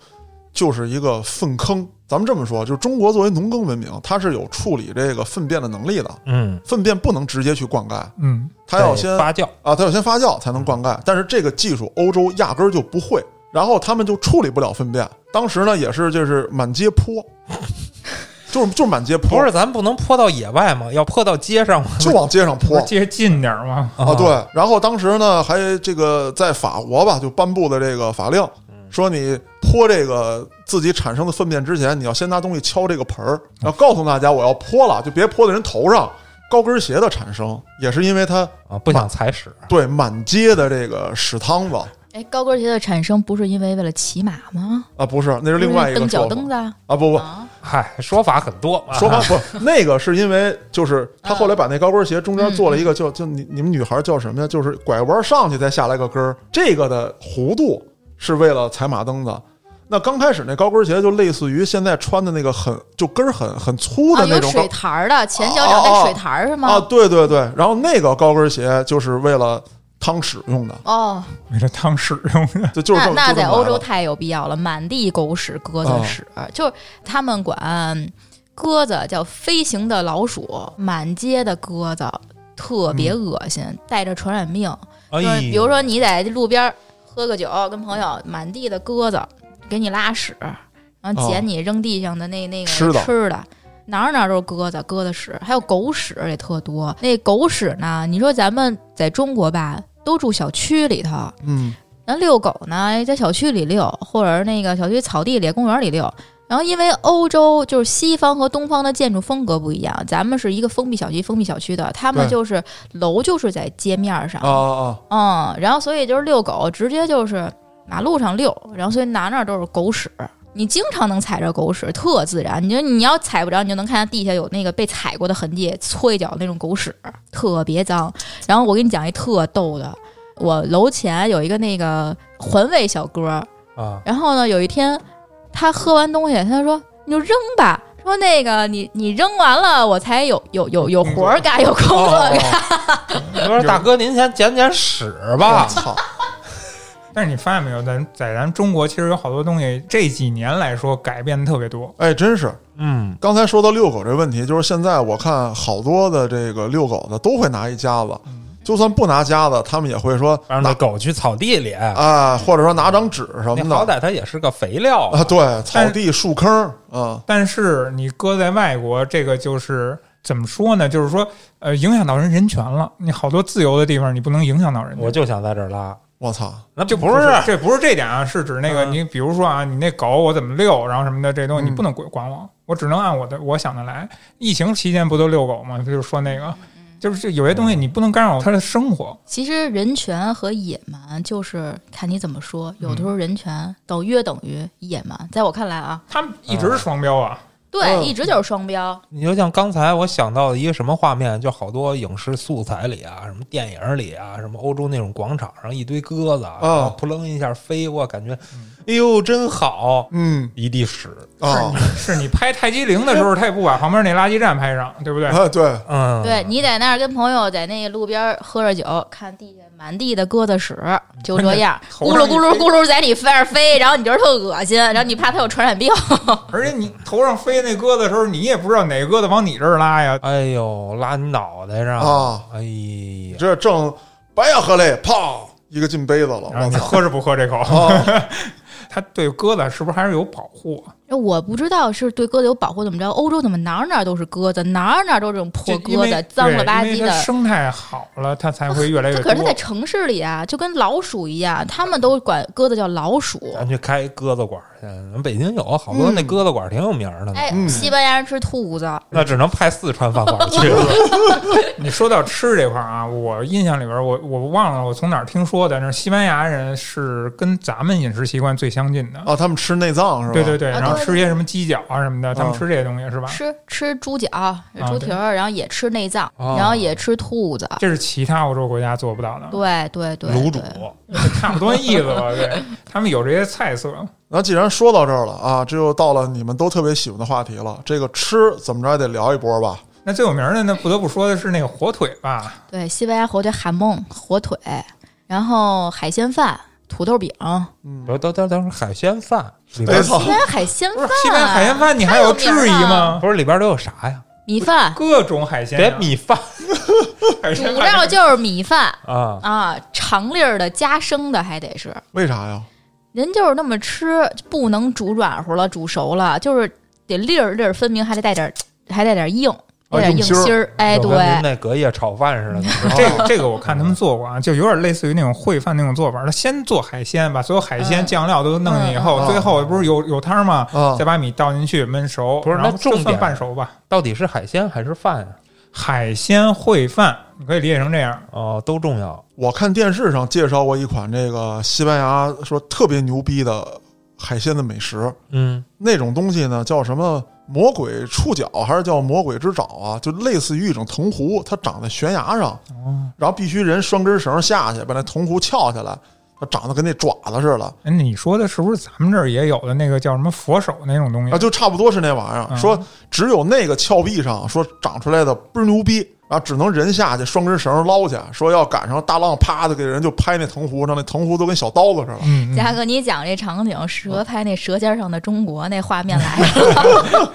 就是一个粪坑。咱们这么说，就是中国作为农耕文明，它是有处理这个粪便的能力的。嗯，粪便不能直接去灌溉，嗯，它要先发酵，啊，它要先发酵才能灌溉。但是这个技术欧洲压根儿就不会，然后他们就处理不了粪便。当时呢，也是就是满街泼，就是就是满街泼，不是咱不能泼到野外吗？要泼到街上吗？就往街上泼 不是。接近点儿吗？啊，对。然后当时呢，还这个在法国吧，就颁布的这个法令，说你泼这个自己产生的粪便之前，你要先拿东西敲这个盆儿，要告诉大家我要泼了，就别泼在人头上。高跟鞋的产生也是因为它啊，不想踩屎。对满街的这个屎汤子哎，高跟鞋的产生不是因为为了骑马吗？啊，不是，那是另外一个蹬脚蹬子啊啊，不不，啊嗨，说法很多。说法不，那个是因为就是他后来把那高跟鞋中间做了一个叫就你你们女孩叫什么呀？就是拐弯上去再下来个跟儿，这个的弧度是为了踩马蹬子。那刚开始那高跟鞋就类似于现在穿的那个很就跟儿很很粗的那种高水台儿的，前脚掌带水台儿是吗？啊，对对对，然后那个高跟鞋就是为了趟屎用的，哦，为了趟屎用的。就就是那那在欧洲太有必要了，满地狗屎、鸽子哦。屎，就是他们管鸽子叫飞行的老鼠，满街的鸽子特别恶心，带着传染病。哎。就是比如说你在路边喝个酒，跟朋友满地的鸽子给你拉屎，然后捡你扔地上的那那个哦吃的。吃的。哪儿哪儿都是鸽子，鸽子屎，还有狗屎也特多。那狗屎呢？你说咱们在中国吧，都住小区里头，嗯那遛狗呢，在小区里遛，或者是那个小区草地里、公园里遛。然后因为欧洲就是西方和东方的建筑风格不一样，咱们是一个封闭小区、封闭小区的，他们就是楼就是在街面上，哦哦嗯，然后所以就是遛狗，直接就是马路上遛，然后所以哪哪都是狗屎，你经常能踩着狗屎，特自然。你就你要踩不着，你就能看见地下有那个被踩过的痕迹，搓一脚那种狗屎，特别脏。然后我给你讲一特逗的，我楼前有一个那个环卫小哥，啊，然后呢有一天他喝完东西，他说你就扔吧。说那个你你扔完了，我才有有有有活儿干，有工作干。哦，我说大哥，您先捡捡屎吧。操！但是你发现没有，咱在咱中国其实有好多东西，这几年来说改变的特别多。哎，真是。嗯，刚才说到遛狗这问题，就是现在我看好多的这个遛狗的都会拿一夹子，就算不拿夹子，他们也会说让狗去草地里，啊，或者说拿张纸什么的好歹它也是个肥料啊，对，草地树坑啊，但是你搁在外国，这个就是怎么说呢？就是说，呃，影响到人人权了。你好多自由的地方，你不能影响到人家。我就想在这儿拉，我操！那就不是这不是这点啊，是指那个嗯你比如说啊，你那狗我怎么遛，然后什么的这东西你嗯不能管管我，我只能按我的我想的来。疫情期间不都遛狗吗？就是说那个，就是这有些东西你不能干扰他的生活。其实人权和野蛮就是看你怎么说，有的时候人权等约等于野蛮，在我看来啊，他们一直是双标啊，对，嗯。一直就是双标。你就像刚才我想到的一个什么画面，就好多影视素材里啊，什么电影里啊，什么欧洲那种广场上一堆鸽子啊，扑棱一下飞，我感觉，哎呦，真好，嗯。一地屎。啊是 你拍泰姬陵的时候，他也不把旁边那垃圾站拍上，对不对？啊对，嗯，对你在那儿跟朋友在那个路边喝着酒，看地下满地的鸽子屎，就这样 咕噜咕噜咕噜在你飞儿飞，然后你觉得特恶心，然后你怕它有传染病。而且你头上飞那鸽子的时候，你也不知道哪个鸽子往你这儿拉呀。哎呦，拉你脑袋上啊！哎呀，这正白呀喝嘞，啪一个进杯子了！你喝是不喝这口？啊，他对鸽子是不是还是有保护啊？我不知道是对鸽子有保护怎么着，欧洲怎么哪儿哪儿都是鸽子，哪儿哪儿都是这种破鸽子，脏了吧唧的。生态好了，它才会越来越多。可是它在城市里啊，就跟老鼠一样，他们都管鸽子叫老鼠。咱去开鸽子馆去，咱北京有好多那鸽子馆挺有名的呢，哎，嗯西班牙人吃兔子，那只能派四川饭馆去了。你说到吃这块儿啊，我印象里边儿，我我忘了我从哪儿听说的，那西班牙人是跟咱们饮食习惯最相近的。哦，他们吃内脏是吧？对对对然后吃些什么鸡脚啊什么的，他们啊吃这些东西是吧？吃吃猪脚、猪蹄儿，然后也吃内脏，哦然后也吃兔子。这是其他欧洲国家做不到的，对对对，卤煮 差不多意思吧？对，他们有这些菜色。那既然说到这儿了啊，这就到了你们都特别喜欢的话题了。这个吃怎么着也得聊一波吧？那最有名的，那不得不说的是那个火腿吧？对，西班牙火腿海梦火腿，然后海鲜饭、土豆饼。等等等等，海鲜饭西！班海鲜饭，海鲜饭，你还有质疑吗？不是里边都有啥呀？米饭，各种海鲜呀，别米饭主 海鲜饭料就是米饭啊，啊，长粒儿的加生的还得是。为啥呀？人就是那么吃，不能煮软乎了，煮熟了，就是得粒儿粒儿分明，还得带点儿，还带点儿硬，带点儿硬硬芯儿。哎，就跟您对，那隔夜炒饭似的。这个这个我看他们做过啊，就有点类似于那种烩饭那种做法。他先做海鲜，把所有海鲜嗯酱料都弄进以后，嗯最后不是有有汤吗？啊再把米倒进去焖熟，不是然后就算那重点半熟吧。到底是海鲜还是饭呀？海鲜烩饭，你可以理解成这样。哦，都重要。我看电视上介绍过一款这个西班牙说特别牛逼的海鲜的美食，嗯，那种东西呢叫什么魔鬼触角还是叫魔鬼之爪啊？就类似于一种藤壶，它长在悬崖上，然后必须人拴根绳下去把那藤壶撬下来，它长得跟那爪子似的哎，你说的是不是咱们这儿也有的那个叫什么佛手那种东西？啊，就差不多是那玩意儿。嗯说只有那个峭壁上说长出来的倍儿牛逼。然后只能人下去双根绳捞去，说要赶上大浪，啪的给人就拍那藤壶上，那藤壶都跟小刀子似的。嗯，嗯嘉哥，你讲这场景，蛇拍那《舌尖上的中国》那画面来了。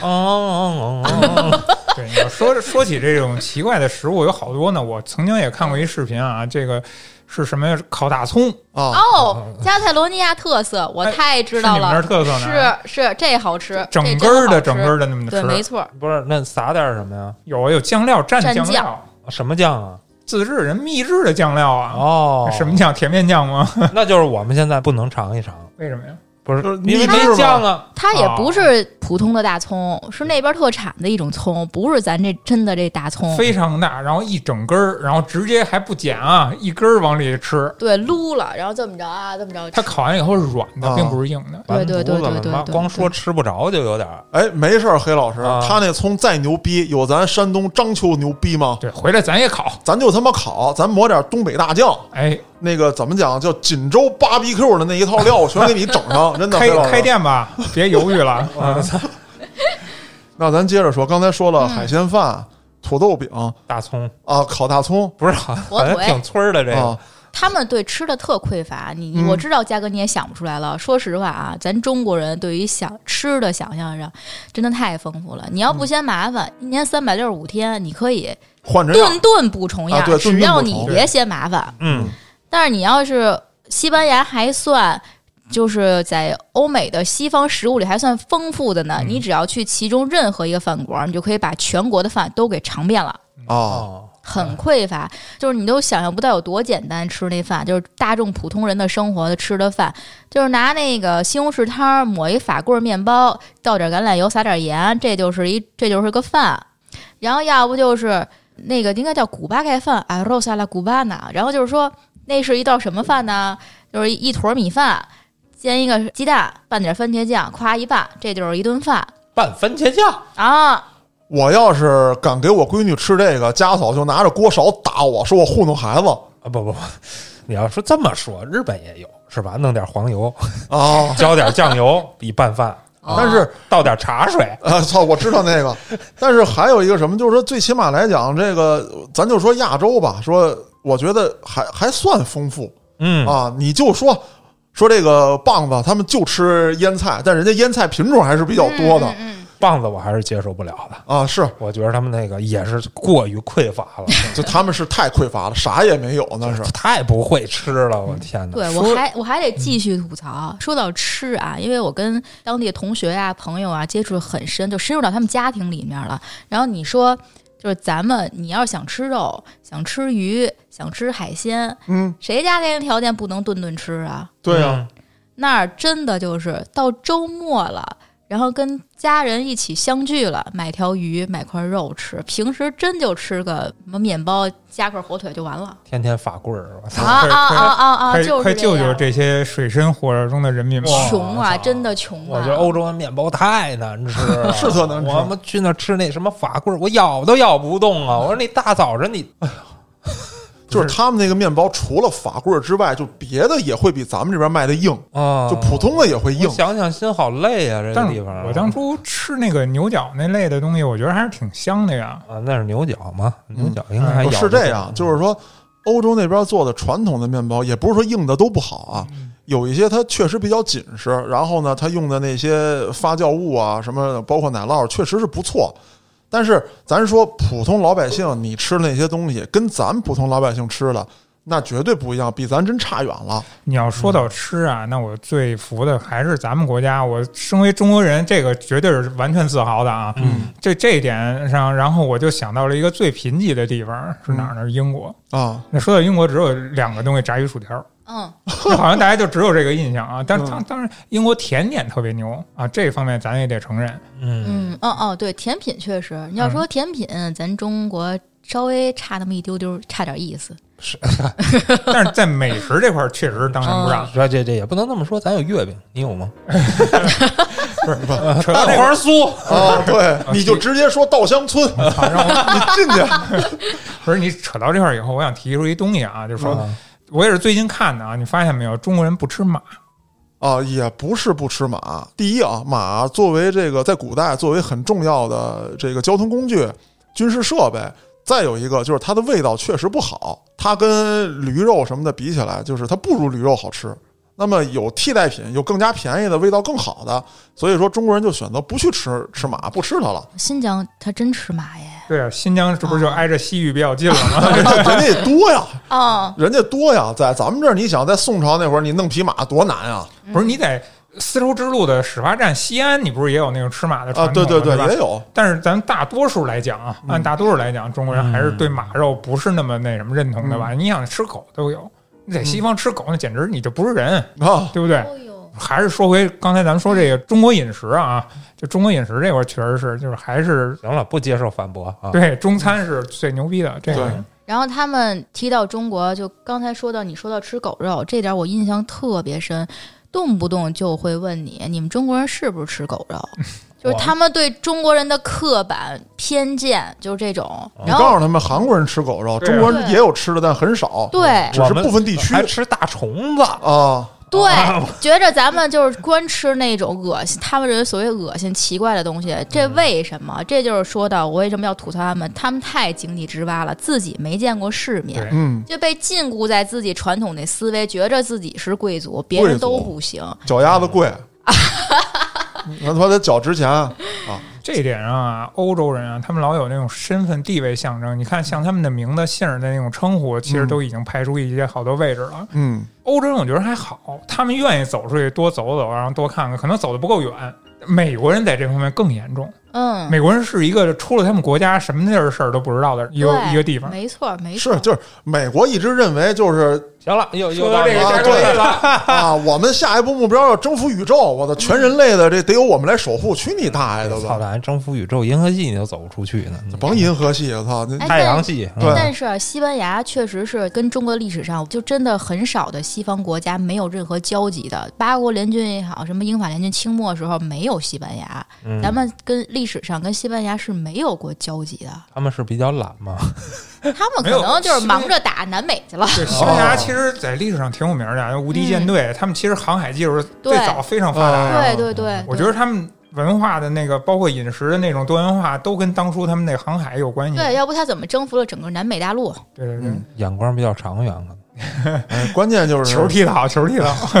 哦哦哦哦，对，你要说说起这种奇怪的食物，有好多呢。我曾经也看过一视频啊，这个是什么呀？烤大葱，啊，哦，加泰罗尼亚特色，我哎太知道了你们那儿了。特色呢？是是，这好吃，整根儿的，整根儿的那么对，吃。没错。不是，那撒点什么呀？有有酱料蘸蘸酱酱料，什么酱啊？自制人秘制的酱料啊。哦，什么？酱？甜面酱吗？那就是我们现在不能尝一尝，为什么呀？不是就是因为没酱啊。它也不是普通的大葱，是那边特产的一种葱，不是咱这真的这大葱。非常大，然后一整根儿，然后直接还不剪啊，一根儿往里吃。对，撸了，然后这么着啊，这么着。它烤完以后是软的，啊并不是硬的。对对对完犊子了妈对对对对光说吃不着就有点儿哎，没事儿，黑老师，啊他那葱再牛逼，有咱山东章丘牛逼吗？对，回来咱也烤。咱就他妈烤，咱抹点东北大酱，哎，那个怎么讲叫锦州 BBQ 的那一套料，全给你整上，真的。开开店吧，别犹豫了。啊那咱接着说，刚才说了嗯海鲜饭、土豆饼大葱，啊，烤大葱不是好火腿好像挺村儿的这个啊，他们对吃的特匮乏，你嗯我知道，嘉哥你也想不出来了。说实话啊，咱中国人对于想吃的想象上真的太丰富了。你要嗯不嫌麻烦，一年三百六十五天，你可以换着顿顿不重样，只要你别嫌麻烦。嗯，但是你要是西班牙还算。就是在欧美的西方食物里还算丰富的呢，嗯你只要去其中任何一个饭馆，你就可以把全国的饭都给尝遍了。啊，哦，很匮乏，就是你都想象不到有多简单吃那饭，就是大众普通人的生活的吃的饭，就是拿那个西红柿汤儿抹一法棍儿面包，倒点橄榄油，撒点盐，这就是一这就是个饭。然后要不就是那个应该叫古巴盖饭啊，arroz a la cubana。然后就是说那是一道什么饭呢？就是一坨米饭，煎一个鸡蛋，拌点番茄酱，夸一拌，这就是一顿饭。拌番茄酱，啊，我要是敢给我闺女吃这个，家嫂就拿着锅勺打我，说我糊弄孩子啊，不不不，你要说这么说，日本也有是吧？弄点黄油，啊。浇点酱油一拌饭，但是倒点茶水，啊，操！我知道那个，但是还有一个什么，就是说，最起码来讲，这个咱就说亚洲吧，说我觉得还还算丰富嗯啊。你就说说这个棒子，他们就吃腌菜，但人家腌菜品种还是比较多的嗯棒子我还是接受不了的，啊。是，我觉得他们那个也是过于匮乏了，就他们是太匮乏了，啥也没有，那是太不会吃了，我天哪！对，我还我还得继续吐槽。说到吃啊，因为我跟当地的同学啊、朋友啊接触很深，就深入到他们家庭里面了。然后你说，就是咱们，你要是想吃肉、想吃鱼、想吃海鲜，嗯，谁家家庭条件不能顿顿吃啊？对啊，嗯那儿真的就是到周末了。然后跟家人一起相聚了，买条鱼，买块肉吃。平时真就吃个什么面包，加块火腿就完了。天天法棍儿，我操！啊啊啊啊啊！快就是快救救这些水深火热中的人民吧！穷啊，真的穷啊！我觉得欧洲的面包太难吃了，是特难吃我们去那吃那什么法棍儿，我咬都咬不动啊！我说你大早晨你，就是他们那个面包，除了法棍儿之外，就别的也会比咱们这边卖的硬，啊，就普通的也会硬。想想心好累啊，这个地方。我当初吃那个牛角那类的东西，我觉得还是挺香的呀。啊，那是牛角吗？牛角应该还不咬得动是这样，就是说，欧洲那边做的传统的面包，也不是说硬的都不好啊，有一些它确实比较紧实，然后呢，它用的那些发酵物啊，什么包括奶酪，确实是不错。但是咱说普通老百姓，你吃的那些东西，跟咱普通老百姓吃的那绝对不一样，比咱真差远了。你要说到吃啊，那我最服的还是咱们国家。我身为中国人，这个绝对是完全自豪的啊。嗯这这一点上，然后我就想到了一个最贫瘠的地方是哪儿呢？是英国。啊，那说到英国，只有两个东西：炸鱼薯条。嗯，好像大家就只有这个印象啊。但是嗯当当然，英国甜点特别牛啊，这方面咱也得承认。嗯，嗯，哦哦，对，甜品确实，你要说甜品，咱中国稍微差那么一丢丢，差点意思。是 但是在美食这块儿，确实当仁不让。这这这也不能这么说，咱有月饼，你有吗？不是不是，扯到这个蛋黄酥，啊，对，你就直接说稻香村，好让我你进去。不是你扯到这块儿以后，我想提出一东西啊，就是说，啊我也是最近看的啊，你发现没有，中国人不吃马。啊，也不是不吃马。第一啊，马作为这个在古代作为很重要的这个交通工具、军事设备，再有一个就是它的味道确实不好，它跟驴肉什么的比起来，就是它不如驴肉好吃。那么有替代品，有更加便宜的、味道更好的，所以说中国人就选择不去吃吃马，不吃它了。新疆它真吃马耶？对啊，新疆这不是就挨着西域比较近了吗？人家人家也多呀，哦，人家多呀，在咱们这儿，你想在宋朝那会儿，你弄匹马多难啊！不是你在丝绸之路的始发站西安，你不是也有那种吃马的啊，传统吗？对对对，吧也有。但是咱大多数来讲啊，按大多数来讲，中国人还是对马肉不是那么那什么认同的吧？你想吃狗都有，你在西方吃狗，那简直你就不是人，啊，对不对？哦，还是说回刚才咱们说这个中国饮食啊，就中国饮食这块儿确实是，就是还是行了，不接受反驳啊。对中餐是最牛逼的。这个对然后他们提到中国，就刚才说到你说到吃狗肉这点，我印象特别深，动不动就会问你，你们中国人是不是吃狗肉？就是他们对中国人的刻板偏见，就是这种。你然后告诉他们，韩国人吃狗肉，中国人也有吃的，但很少。对只是部分地区还吃大虫子，啊。对，觉着咱们就是光吃那种恶心，他们认为所谓恶心、奇怪的东西，这为什么？这就是说到我为什么要吐槽他们，他们太井底之蛙了，自己没见过世面。嗯，就被禁锢在自己传统的思维，觉着自己是贵族，别人都不行。脚丫子贵，那他妈得脚值钱啊！这一点上啊，欧洲人啊，他们老有那种身份地位象征。你看，像他们的名字、姓儿的那种称呼，其实都已经排出一些好多位置了。嗯，欧洲人我觉得还好，他们愿意走出去多走走，然后多看看，可能走的不够远。美国人在这方面更严重，嗯，美国人是一个出了他们国家什么地儿事儿都不知道的一个一个地方。没错，没错，是就是美国一直认为就是行了，又又到这个对了，啊，我们下一步目标要征服宇宙，我的全人类的这得由我们来守护，去你大爷的操，吧！咱征服宇宙，银河系你都走不出去呢，你甭银河系，我操！太阳系，对但是啊西班牙确实是跟中国历史上就真的很少的西方国家没有任何交集的。八国联军也好，什么英法联军清末时候没有西班牙，嗯咱们跟历史上跟西班牙是没有过交集的。他们是比较懒嘛，他们可能就是忙着打南美去了。西班牙其实在历史上挺有名的，无敌舰队，他们其实航海技术最早非常发达的。对对对，我觉得他们文化的那个，包括饮食的那种多元化，都跟当初他们那航海有关系。对，要不他怎么征服了整个南美大陆？对对对，嗯眼光比较长远，可能哎，关键就是球踢得好，球踢得好。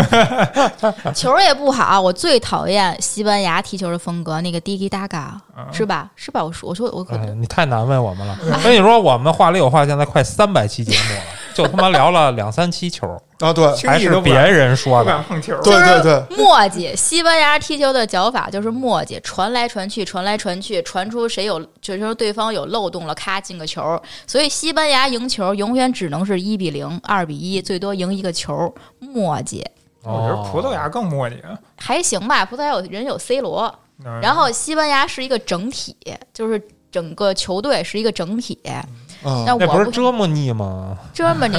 球也不好，我最讨厌西班牙踢球的风格，那个 Digi Daga 嗯是吧？是吧？我说我说我可哎，你太难为我们了。跟你说，我们话里有话，现在快三百期节目了，就他妈聊了两三期球，啊，对还是别人说不的。敢碰球。对对对，墨迹，西班牙踢球的脚法就是墨迹，传来传去，传来传去，传出谁有，就是说对方有漏洞了，咔进个球。所以西班牙赢球永远只能是一比零、二比一，最多赢一个球。墨迹我觉得葡萄牙更磨叽。还行吧，葡萄牙有人有 C 罗，嗯然后西班牙是一个整体，就是整个球队是一个整体。啊那我不是我折磨你吗？这么 你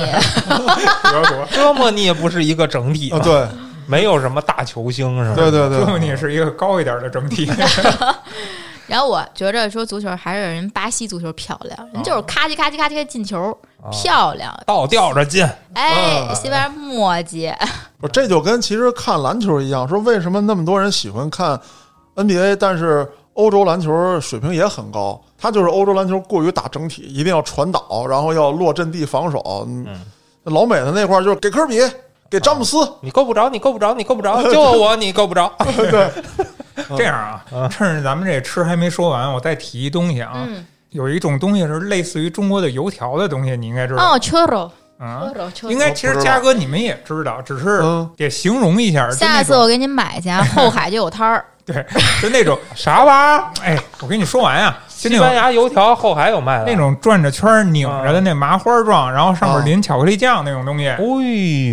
德国，折磨你也不是一个整体对没有什么大球星是吧？对对对，你是一个高一点的整体。然后我觉着说足球还是人巴西足球漂亮，人就是咔叽咔叽咔叽进球，漂亮。倒吊着进，哎，啊西班牙墨迹，不，这就跟其实看篮球一样，说为什么那么多人喜欢看 NBA，但是欧洲篮球水平也很高，他就是欧洲篮球过于打整体，一定要传导，然后要落阵地防守。嗯，老美的那块儿就是给科比，给詹姆斯，你够不着，你够不着，你够不着，就我你够不着。对这样啊，趁着咱们这吃还没说完，我再提一东西啊。嗯，有一种东西是类似于中国的油条的东西，你应该知道。哦，churro，啊，应该其实嘉哥你们也知道，只是嗯得形容一下。下次我给你买去，啊，后海就有摊儿。对，就那种啥玩意儿？哎，我跟你说完呀，就那种西班牙油条后海有卖的那。种转着圈儿拧着的那麻花状，然后上面淋巧克力酱那种东西，哎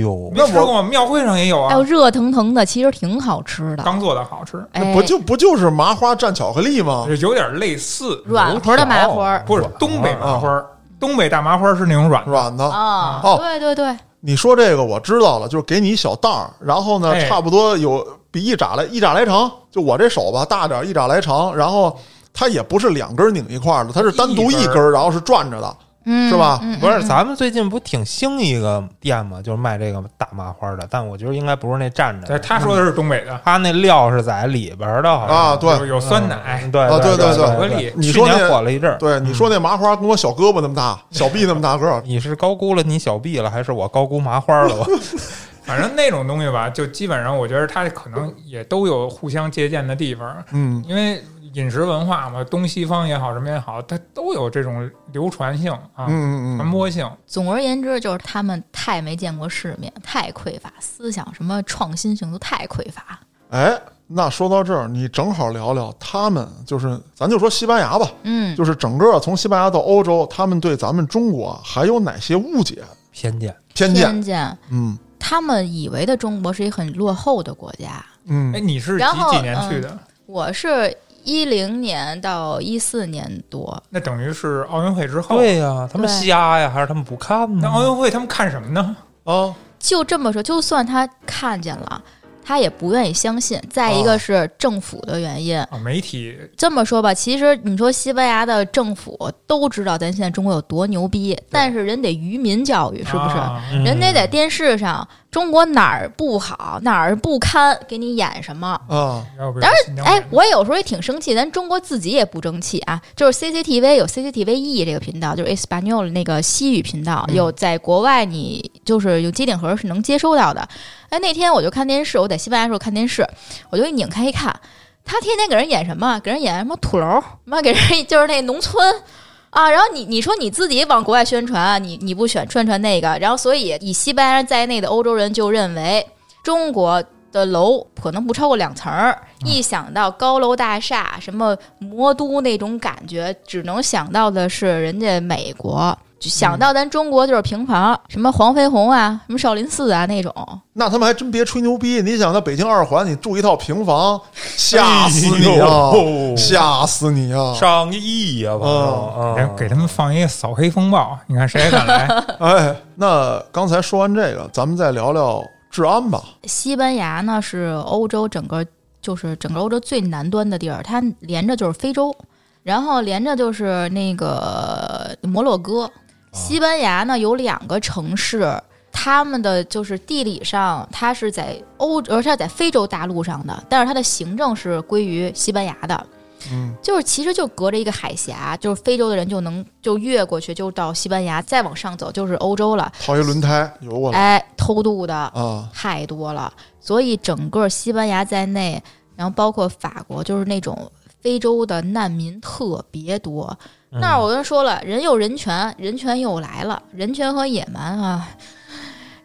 呦，没吃过吗？庙会上也有啊，热腾腾的，其实挺好吃的。刚做的好吃，哎，不就不就是麻花蘸巧克力吗？有点类似，软和的麻花儿不是东北麻花，东北大麻花是那种软的，软的。啊哦？对对对，你说这个我知道了，就是给你一小袋儿，然后呢，哎差不多有比一拃来一拃来长，就我这手吧大点儿，一拃来长，然后它也不是两根儿拧一块儿的，它是单独一根儿，然后是转着的，嗯，是吧？嗯不是，咱们最近不挺兴一个店吗？就是卖这个大麻花的，但我觉得应该不是那蘸着对，他说的是东北的，他那料是在里边儿的，好像。啊，对。有有酸奶。嗯，对啊对对对巧克力你说那去年火了一阵儿。对，你说那麻花跟我小胳膊那么大，小臂那么大个儿，你是高估了你小臂了，还是我高估麻花了？反正那种东西吧，就基本上我觉得它可能也都有互相借鉴的地方，嗯。因为饮食文化嘛，东西方也好，什么也好，它都有这种流传性啊，嗯嗯嗯，传播性。总而言之，就是他们太没见过世面，太匮乏，思想什么创新性都太匮乏。哎，那说到这儿，你正好聊聊他们，就是咱就说西班牙吧，嗯，就是整个从西班牙到欧洲，他们对咱们中国还有哪些误解、偏见，偏见？偏见，嗯他们以为的中国是一个很落后的国家。嗯哎，嗯你是几几年去的？我是一零年到一四年多，那等于是奥运会之后。对呀，他们瞎呀，还是他们不看呢？那奥运会他们看什么呢？哦，就这么说，就算他看见了，他也不愿意相信。再一哦个是政府的原因。啊，媒体这么说吧，其实你说西班牙的政府都知道咱现在中国有多牛逼，但是人得愚民教育，是不是？啊嗯人得在电视上，中国哪儿不好，哪儿不堪，给你演什么。啊，要不当然哎我有时候也挺生气，咱中国自己也不争气啊。就是 CCTV 有 CCTV E 这个频道，就是 Espanol 那个西语频道，嗯有在国外你就是有机顶盒是能接收到的。哎，那天我就看电视，我在西班牙的时候看电视，我就一拧开一看，他天天给人演什么？给人演什么土楼，什么给人就是那农村。啊，然后你你说你自己往国外宣传啊，你你不选宣传那个，然后所以以西班牙在内的欧洲人就认为中国的楼可能不超过两层儿，一想到高楼大厦、什么魔都那种感觉，只能想到的是人家美国。就想到咱中国就是平房，什么黄飞鸿啊，什么少林寺啊那种，那他们还真别吹牛逼。你想，在北京二环，你住一套平房，吓死你哎呀！吓死你啊！上亿呀，朋友嗯嗯给给他们放一个扫黑风暴，你看谁还敢来？哎，那刚才说完这个，咱们再聊聊治安吧。西班牙呢是欧洲整个就是整个欧洲最南端的地儿，它连着就是非洲，然后连着就是那个摩洛哥。西班牙呢有两个城市，他们的就是地理上它是在欧，而它在非洲大陆上的，但是它的行政是归于西班牙的。嗯，就是其实就隔着一个海峡，就是非洲的人就能就越过去，就到西班牙，再往上走就是欧洲了。套一轮胎游过来哎，偷渡的啊，太多了，所以整个西班牙在内，然后包括法国，就是那种非洲的难民特别多。那我跟说了，人有人权，人权又来了，人权和野蛮啊。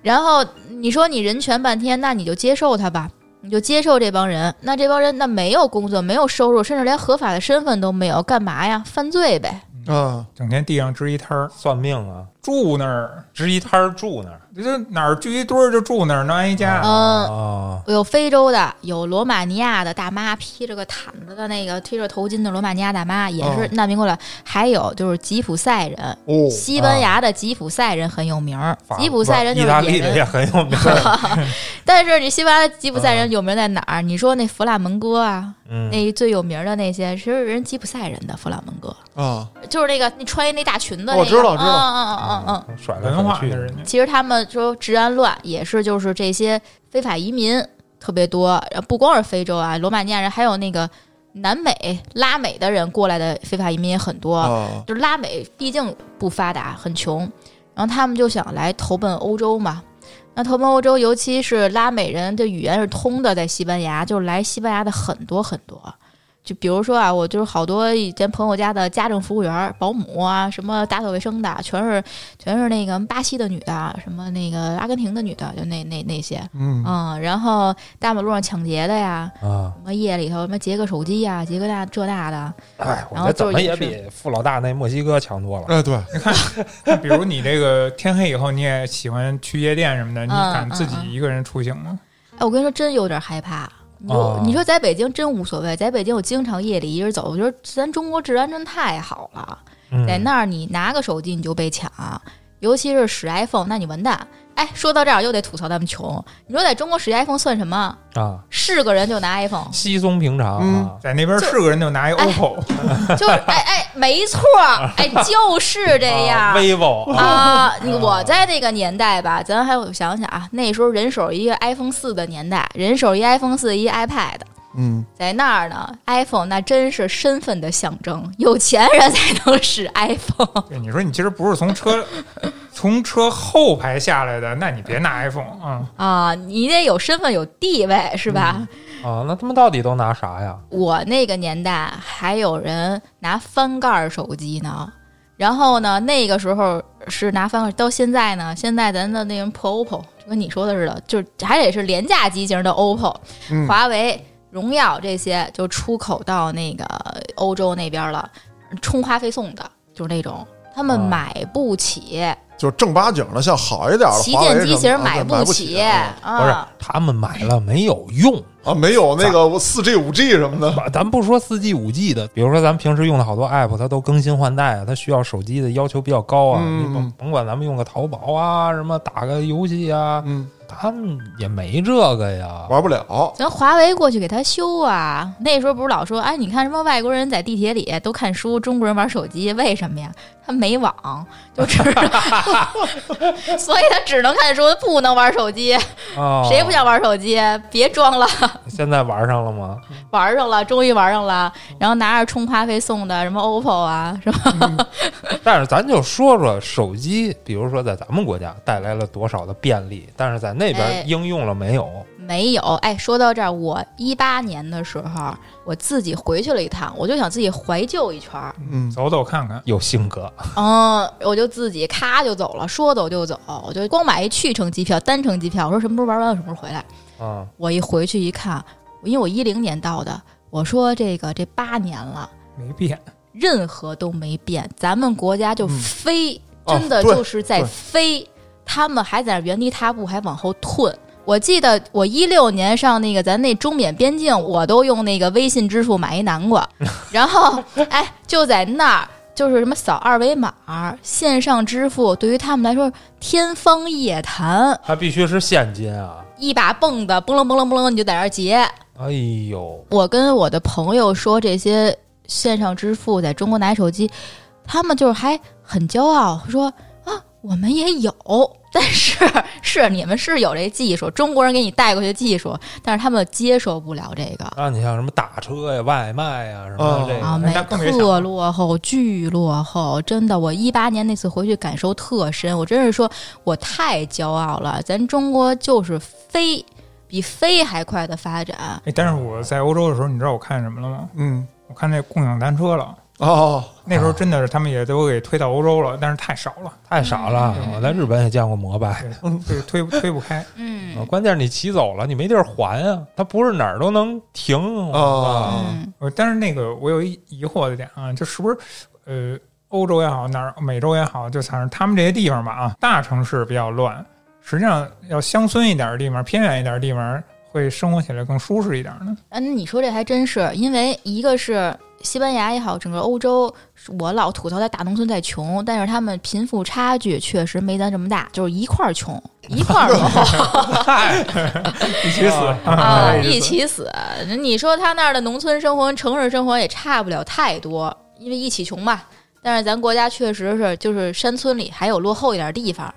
然后你说你人权半天，那你就接受他吧，你就接受这帮人。那这帮人那没有工作，没有收入，甚至连合法的身份都没有，干嘛呀？犯罪呗。啊，整天地上支一摊儿，算命啊，住那儿，支一摊儿住那儿。就哪儿聚一堆儿就住那儿，能安一家。嗯，啊，有非洲的，有罗马尼亚的大妈披着个毯子的那个，披着头巾的罗马尼亚大妈，也是哦。难民过来。还有就是吉普赛人，哦，西班牙的吉普赛人很有名吉普赛人就意是野大利的也。很有名儿，但是你西班牙的吉普赛人有名在哪儿？你说那弗拉门戈啊，嗯，那最有名的那些，其实人吉普赛人的弗拉门戈，啊，就是那个你穿一那大裙子那个，我知道知道。嗯嗯嗯嗯嗯。甩来文化甩去的人家，其实他们说治安乱，也是就是这些非法移民特别多，不光是非洲啊，罗马尼亚人，还有那个南美、拉美的人过来的非法移民也很多。啊，就是拉美毕竟不发达，很穷，然后他们就想来投奔欧洲嘛。那投奔欧洲，尤其是拉美人的语言是通的，在西班牙，就是来西班牙的很多很多。就比如说啊，我就是好多以前朋友家的家政服务员、保姆啊，什么打扫卫生的，全是全是那个巴西的女的，什么那个阿根廷的女的，就那那那些，嗯，嗯，然后大马路上抢劫的呀，啊，什么夜里头什么劫个手机呀，劫个那这那的，哎，我然后觉得怎么也比富老大那墨西哥强多了。哎，对，你看比如你这个天黑以后，你也喜欢去夜店什么的，你嗯敢自己一个人出行吗？哎，我跟你说，真有点害怕。你你说在北京真无所谓，在北京我经常夜里一人走，我觉得咱中国治安真太好了。嗯在那儿你拿个手机你就被抢，尤其是使 iPhone，那你完蛋。哎，说到这儿又得吐槽他们穷。你说在中国使 iPhone 算什么？啊，是个人就拿 iPhone，稀松平常。在那边是个人就拿一 OPPO，就是哎哎，没错儿，哎，就是这样。vivo 啊，我在那个年代吧，咱还有想想啊，那时候人手一个 iPhone 四的年代，人手一 iPhone 四，一 iPad，嗯，在那儿呢，iPhone 那真是身份的象征，有钱人才能使 iPhone。对，你说你其实不是从车从车后排下来的，那你别拿 iPhone 啊、啊，你得有身份有地位是吧？啊，那他们到底都拿啥呀？我那个年代还有人拿翻盖儿手机呢，然后呢，那个时候是拿翻盖儿，到现在呢，现在咱的那种破 OPPO，就跟你说的似的，就是还得是廉价机型的 OPPO，、嗯。华为、荣耀这些就出口到那个欧洲那边了，充话费送的，就是那种他们啊买不起，就正八经的，像好一点的旗舰机型啊买不起啊不是啊。，他们买了没有用。啊，没有那个四 G、五 G 什么的，咱不说四 G、五 G 的，比如说咱们平时用的好多 app，它都更新换代啊，它需要手机的要求比较高啊。嗯你甭甭管咱们用个淘宝啊，什么打个游戏啊，嗯，他们也没这个呀。玩不了。咱华为过去给他修啊！那时候不是老说，哎，你看什么外国人在地铁里都看书，中国人玩手机，为什么呀？他没网，就只，所以他只能看书，不能玩手机。哦，谁不想玩手机？别装了，现在玩上了吗？玩上了，终于玩上了。然后拿着充话费送的什么 OPPO 啊，是吧？但是咱就说说手机，比如说在咱们国家带来了多少的便利，但是在那哎边应用了没有？没有。哎，说到这儿，我一八年的时候，我自己回去了一趟，我就想自己怀旧一圈儿。嗯，走走看看。有性格嗯，我就自己咔就走了，说走就走，我就光买一去程机票、单程机票。我说什么时候玩完，我什么时候回来。啊，我一回去一看，因为我一零年到的，我说这个这八年了，没变，任何都没变，咱们国家就嗯真的就是在对飞，他们还在那原地踏步，还往后退。我记得我一六年上那个咱那中缅边境，我都用那个微信支付买一南瓜，然后哎就在那儿。就是什么扫二维码、线上支付，对于他们来说天方夜谭。还必须是现金啊！一把蹦的，嘣楞嘣楞嘣楞，你就在那儿结。哎呦，我跟我的朋友说这些线上支付在中国拿手机，他们就是还很骄傲，说啊，我们也有，但是是你们是有这技术，中国人给你带过去技术，但是他们接受不了这个。啊，你像什么打车呀、外卖呀什么的这啊，个，特落后，巨落后，真的。我一八年那次回去感受特深，我真是说我太骄傲了，咱中国就是飞，比飞还快的发展。哎，但是我在欧洲的时候，你知道我看什么了吗？嗯我看那共享单车了。哦，那时候真的是他们也都给推到欧洲了，但是太少了，太少了。我在日本也见过摩拜，对，推不推不开。嗯啊关键是你骑走了，你没地儿还啊，它不是哪儿都能停哦嗯呃，但是那个我有一疑惑的点啊，就是不是呃，欧洲也好，哪儿美洲也好，就反正他们这些地方吧啊，大城市比较乱，实际上要乡村一点的地方、偏远一点的地方，会生活起来更舒适一点呢。嗯，你说这还真是，因为一个是西班牙也好，整个欧洲，我老吐槽在大农村在穷，但是他们贫富差距确实没咱这么大，就是一块儿穷，一块儿 落后一起死啊，一一起死。你说他那儿的农村生活跟城市生活也差不了太多，因为一起穷嘛。但是咱国家确实是，就是山村里还有落后一点地方，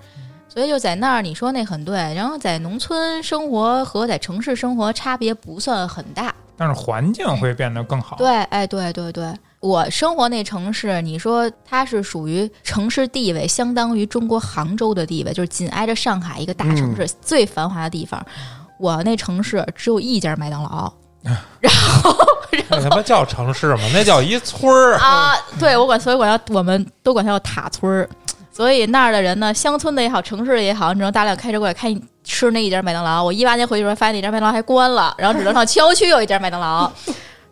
所以就在那儿，你说那很对。然后在农村生活和在城市生活差别不算很大。但是环境会变得更好。对，哎，对对对，我生活那城市，你说它是属于城市地位，相当于中国杭州的地位，就是紧挨着上海一个大城市，最繁华的地方。我那城市只有一家麦当劳 然后那他妈叫城市吗？那叫一村儿。啊，对我管，所以管叫，我们都管它叫塔村儿。所以那儿的人呢，乡村的也好，城市的也好，只能大量开车过来开吃那一家麦当劳。我一八年回去的时候，发现那家麦当劳还关了，然后只能上郊区有一家麦当劳。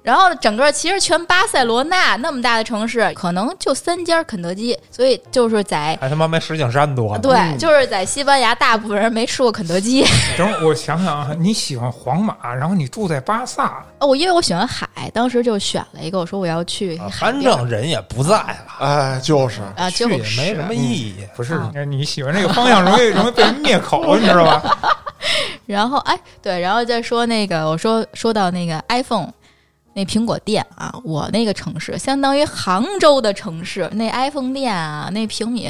然后整个其实全巴塞罗那那么大的城市，可能就三家肯德基，所以就是在还他妈没石景山多。对，就是在西班牙，大部分人没吃过肯德基。等会儿我想想啊，你喜欢皇马，然后你住在巴萨，哦，我因为我喜欢海，当时就选了一个，我说我要去反正人也不在了，哎，就是。啊，去也就是。没什么意义。不是。啊。你喜欢这个方向容易容易被人灭口，你知道吧？然后哎，对，然后再说那个，我说说到那个 iPhone，那苹果店啊，我那个城市相当于杭州的城市，那 iPhone 店啊，那平米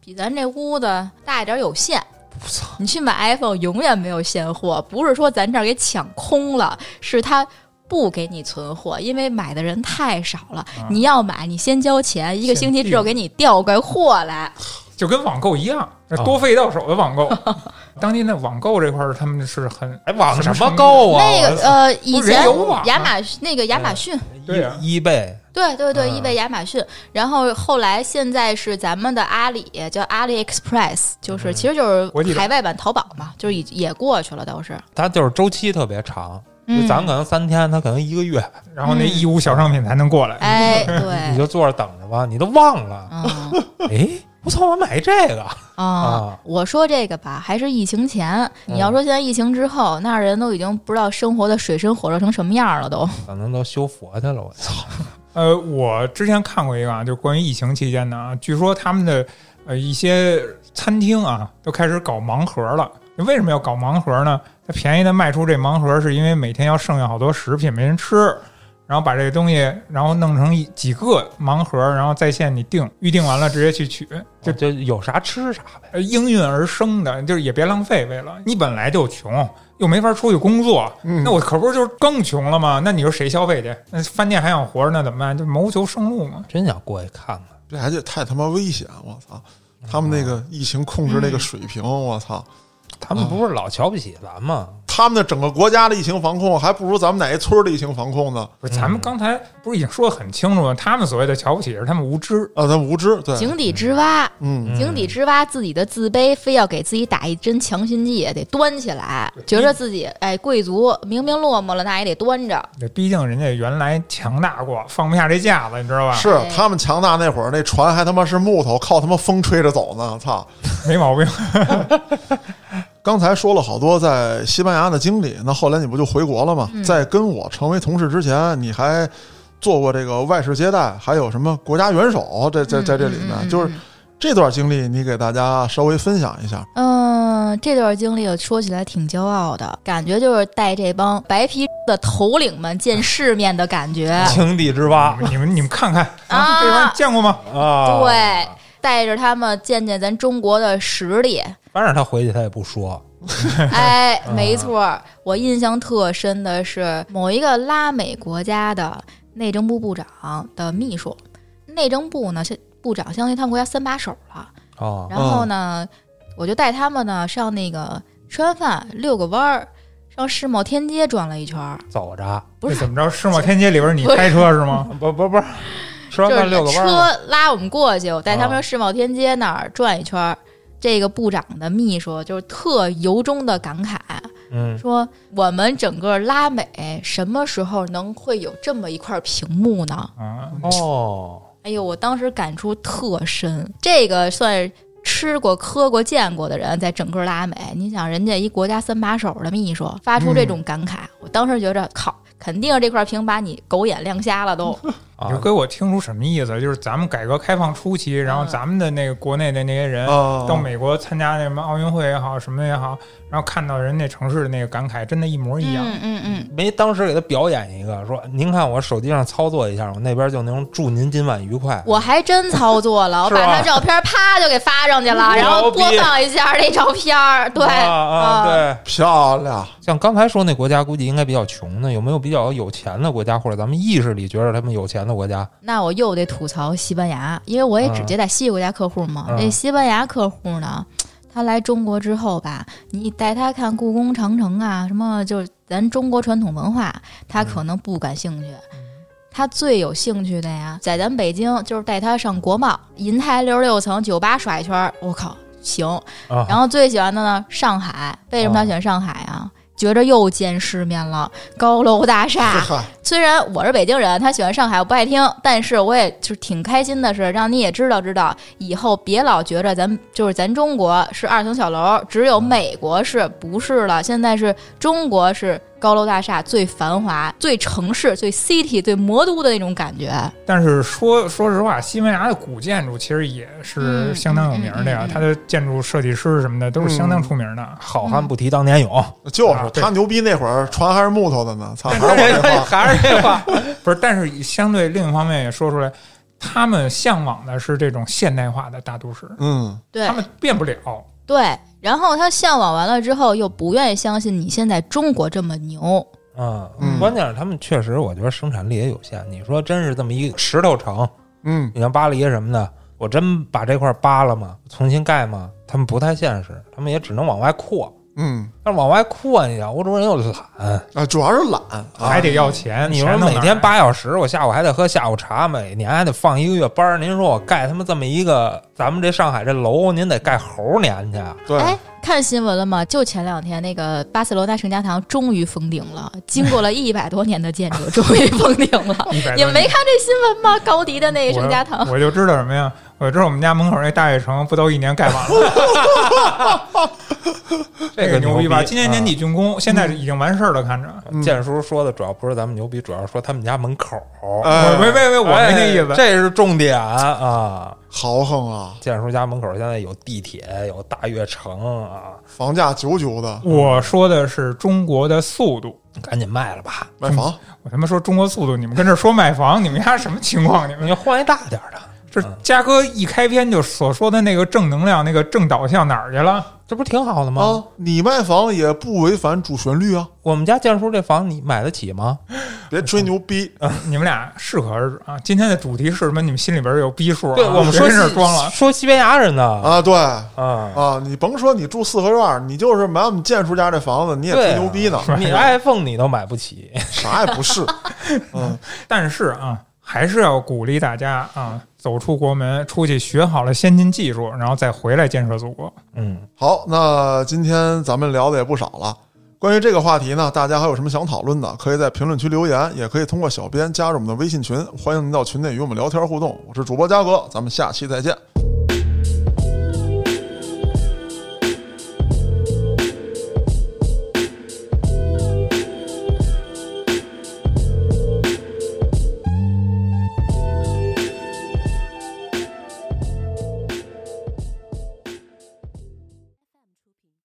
比咱这屋子大一点有限。你去买 iPhone 永远没有现货，不是说咱这儿给抢空了，是他不给你存货，因为买的人太少了。你要买，你先交钱，一个星期之后给你调过来货来。就跟网购一样，哦多费到手的网购。当今的网购这块儿，他们是很哎，网什么么购啊？那个呃，以前有网啊。亚马逊那个亚马逊。对啊。一倍对对对，嗯。易贝、亚马逊，然后后来现在是咱们的阿里，叫阿里 Express，就是其实就国际版是海外版淘宝嘛，就是也也过去了，倒是。它就是周期特别长，咱可能三天，它可能一个月，然后那义乌小商品才能过来。哎，对。你，就坐着等着吧，你都忘了。嗯。哎，我操，我买这个啊啊，我说这个吧，还是疫情前。你要说现在疫情之后，那人都已经不知道生活的水深火热成什么样了，都。可能都修佛去了。我操，呃，我之前看过一个啊，就关于疫情期间的啊，据说他们的呃一些餐厅啊都开始搞盲盒了。为什么要搞盲盒呢？它便宜的卖出这盲盒，是因为每天要剩下好多食品没人吃，然后把这个东西然后弄成一几个盲盒，然后在线你订，预定完了直接去取，就就就有啥吃啥呗。呃应运而生的，就是也别浪费。为了你本来就穷，又没法出去工作，嗯那我可不是就是更穷了吗？那你说谁消费去？那饭店还想活着，那怎么办？就谋求生路嘛。真想过去看看。这还得太他妈危险！我操，他们那个疫情控制那个水平，我操，他们不是老瞧不起咱吗？他们的整个国家的疫情防控还不如咱们哪一村的疫情防控呢？不是，咱们刚才不是已经说的很清楚了？他们所谓的瞧不起是他们无知，啊，咱无知，对，井底之蛙，嗯，井底之蛙自己的自卑，非要给自己打一针强心剂，得端起来，觉着自己哎贵族，明明落寞了，那也得端着。这毕竟人家原来强大过，放不下这架子，你知道吧？是哎他们强大那会儿，那船还他妈是木头，靠他妈风吹着走呢，操！没毛病。刚才说了好多在西班牙的经历，那后来你不就回国了吗？嗯在跟我成为同事之前，你还做过这个外事接待，还有什么国家元首，在在在这里面，嗯嗯嗯就是这段经历，你给大家稍微分享一下。嗯，这段经历说起来挺骄傲的，感觉就是带这帮白皮的头领们见世面的感觉。井底之蛙你们你们你们看看啊这玩意见过吗？啊，对，带着他们见见咱中国的实力。反正他回去他也不说，哎，没错，我印象特深的是某一个拉美国家的内政部部长的秘书，内政部呢，是部长相当于他们国家三把手了。哦，然后呢，我就带他们呢上那个吃完饭遛个弯儿，上世贸天阶转了一圈儿，走着，不是怎么着？世贸天阶里边你开车是吗？不不不是，吃完就是饭遛个弯车，拉我们过去，我带他们世贸天阶那儿转一圈儿。这个部长的秘书就是特由衷的感慨，嗯，说我们整个拉美什么时候能会有这么一块屏幕呢？啊，哦，哎呦，我当时感触特深，这个算吃过、喝过、见过的人，在整个拉美，你想人家一国家三把手的秘书发出这种感慨，我当时觉着靠，肯定这块屏把你狗眼亮瞎了都。啊。你就给我听出什么意思？就是咱们改革开放初期，然后嗯咱们的那个国内的那些人啊，到美国参加那什么奥运会也好，什么也好，然后看到人那城市的那个感慨，真的一模一样。嗯嗯嗯，没当时给他表演一个，说您看我手机上操作一下，我那边就能祝您今晚愉快。我还真操作了，我把他照片啪就给发上去了，然后播放一下那照片儿，对啊啊，对，漂亮，像刚才说那国家，估计应该比较穷的，有没有比较有钱的国家，或者咱们意识里觉得他们有钱的国家？那我又得吐槽西班牙，因为我也只接待西国家客户嘛。嗯西班牙客户呢，他来中国之后吧，你带他看故宫、长城啊，什么就是咱中国传统文化，他可能不感兴趣。他最有兴趣的呀，在咱北京就是带他上国贸、银泰六十六层酒吧耍一圈儿，我靠，行。啊，然后最喜欢的呢，上海。为什么他喜欢上海啊？觉着又见世面了，高楼大厦，虽然我是北京人，他喜欢上海，我不爱听，但是我也就是挺开心的是，让你也知道知道，以后别老觉着咱就是咱中国是二层小楼，只有美国是不是了？现在是中国是高楼大厦最繁华、最城市、最 city、最魔都的那种感觉。但是说说实话，西班牙的古建筑其实也是嗯相当有名的呀，嗯嗯嗯。嗯它的建筑设计师什么的都是相当出名的。好汉不提当年勇，就是他牛逼那会儿船还是木头的呢，操，还是我这话，还是这话，不是，但是相对另一方面也说出来，他们向往的是这种现代化的大都市，嗯，对。他们变不了。对，然后他向往完了之后，又不愿意相信你现在中国这么牛。嗯嗯关键是他们确实，我觉得生产力也有限。你说真是这么一石头城，嗯，你像巴黎什么的，我真把这块扒了吗？重新盖吗？他们不太现实，他们也只能往外扩。嗯，但是往外扩，你想欧洲人又懒，啊，主要是懒，啊还得要钱，你说每天八小时，我下午还得喝下午茶，每年还得放一个月班儿。您说我盖他妈这么一个，咱们这上海这楼，您得盖猴年去。对，哎，看新闻了吗？就前两天那个巴塞罗那圣家堂终于封顶了，经过了一百多年的建筑，终于封顶了。100你们没看这新闻吗？高迪的那个圣家堂我，我就知道什么呀？我知道我们家门口那大悦城不都一年盖完了？这个牛逼吧？逼今年年底竣工，现在已经完事儿了，看着。嗯建叔说的主要不是咱们牛逼，主要是说他们家门口。哎我没没没，我没那意思。哎这是重点啊！豪横啊，建叔家门口现在有地铁，有大悦城啊，房价九九的，我说的是中国的速度，赶紧卖了吧！卖房，我他妈说中国速度，你们跟这儿说卖房，你们家什么情况？你们你换一大点儿的，这嘉哥一开篇就所说的那个正能量、那个正导向哪儿去了？这不挺好的吗？啊，你卖房也不违反主旋律啊，我们家建叔这房你买得起吗？别吹牛逼。你们俩适可而止啊！今天的主题是什么？你们心里边有逼数、啊。对我们别说西跟这儿装了。说西班牙人呢啊，对啊，啊，你甭说你住四合院，你就是买我们建叔家这房子，你也吹牛逼呢，你 iPhone 你都买不起，啥也不是。嗯，但是啊，还是要鼓励大家啊，走出国门，出去学好了先进技术，然后再回来建设祖国。嗯，好，那今天咱们聊的也不少了。关于这个话题呢，大家还有什么想讨论的，可以在评论区留言，也可以通过小编加入我们的微信群，欢迎您到群内与我们聊天互动。我是主播嘉哥，咱们下期再见。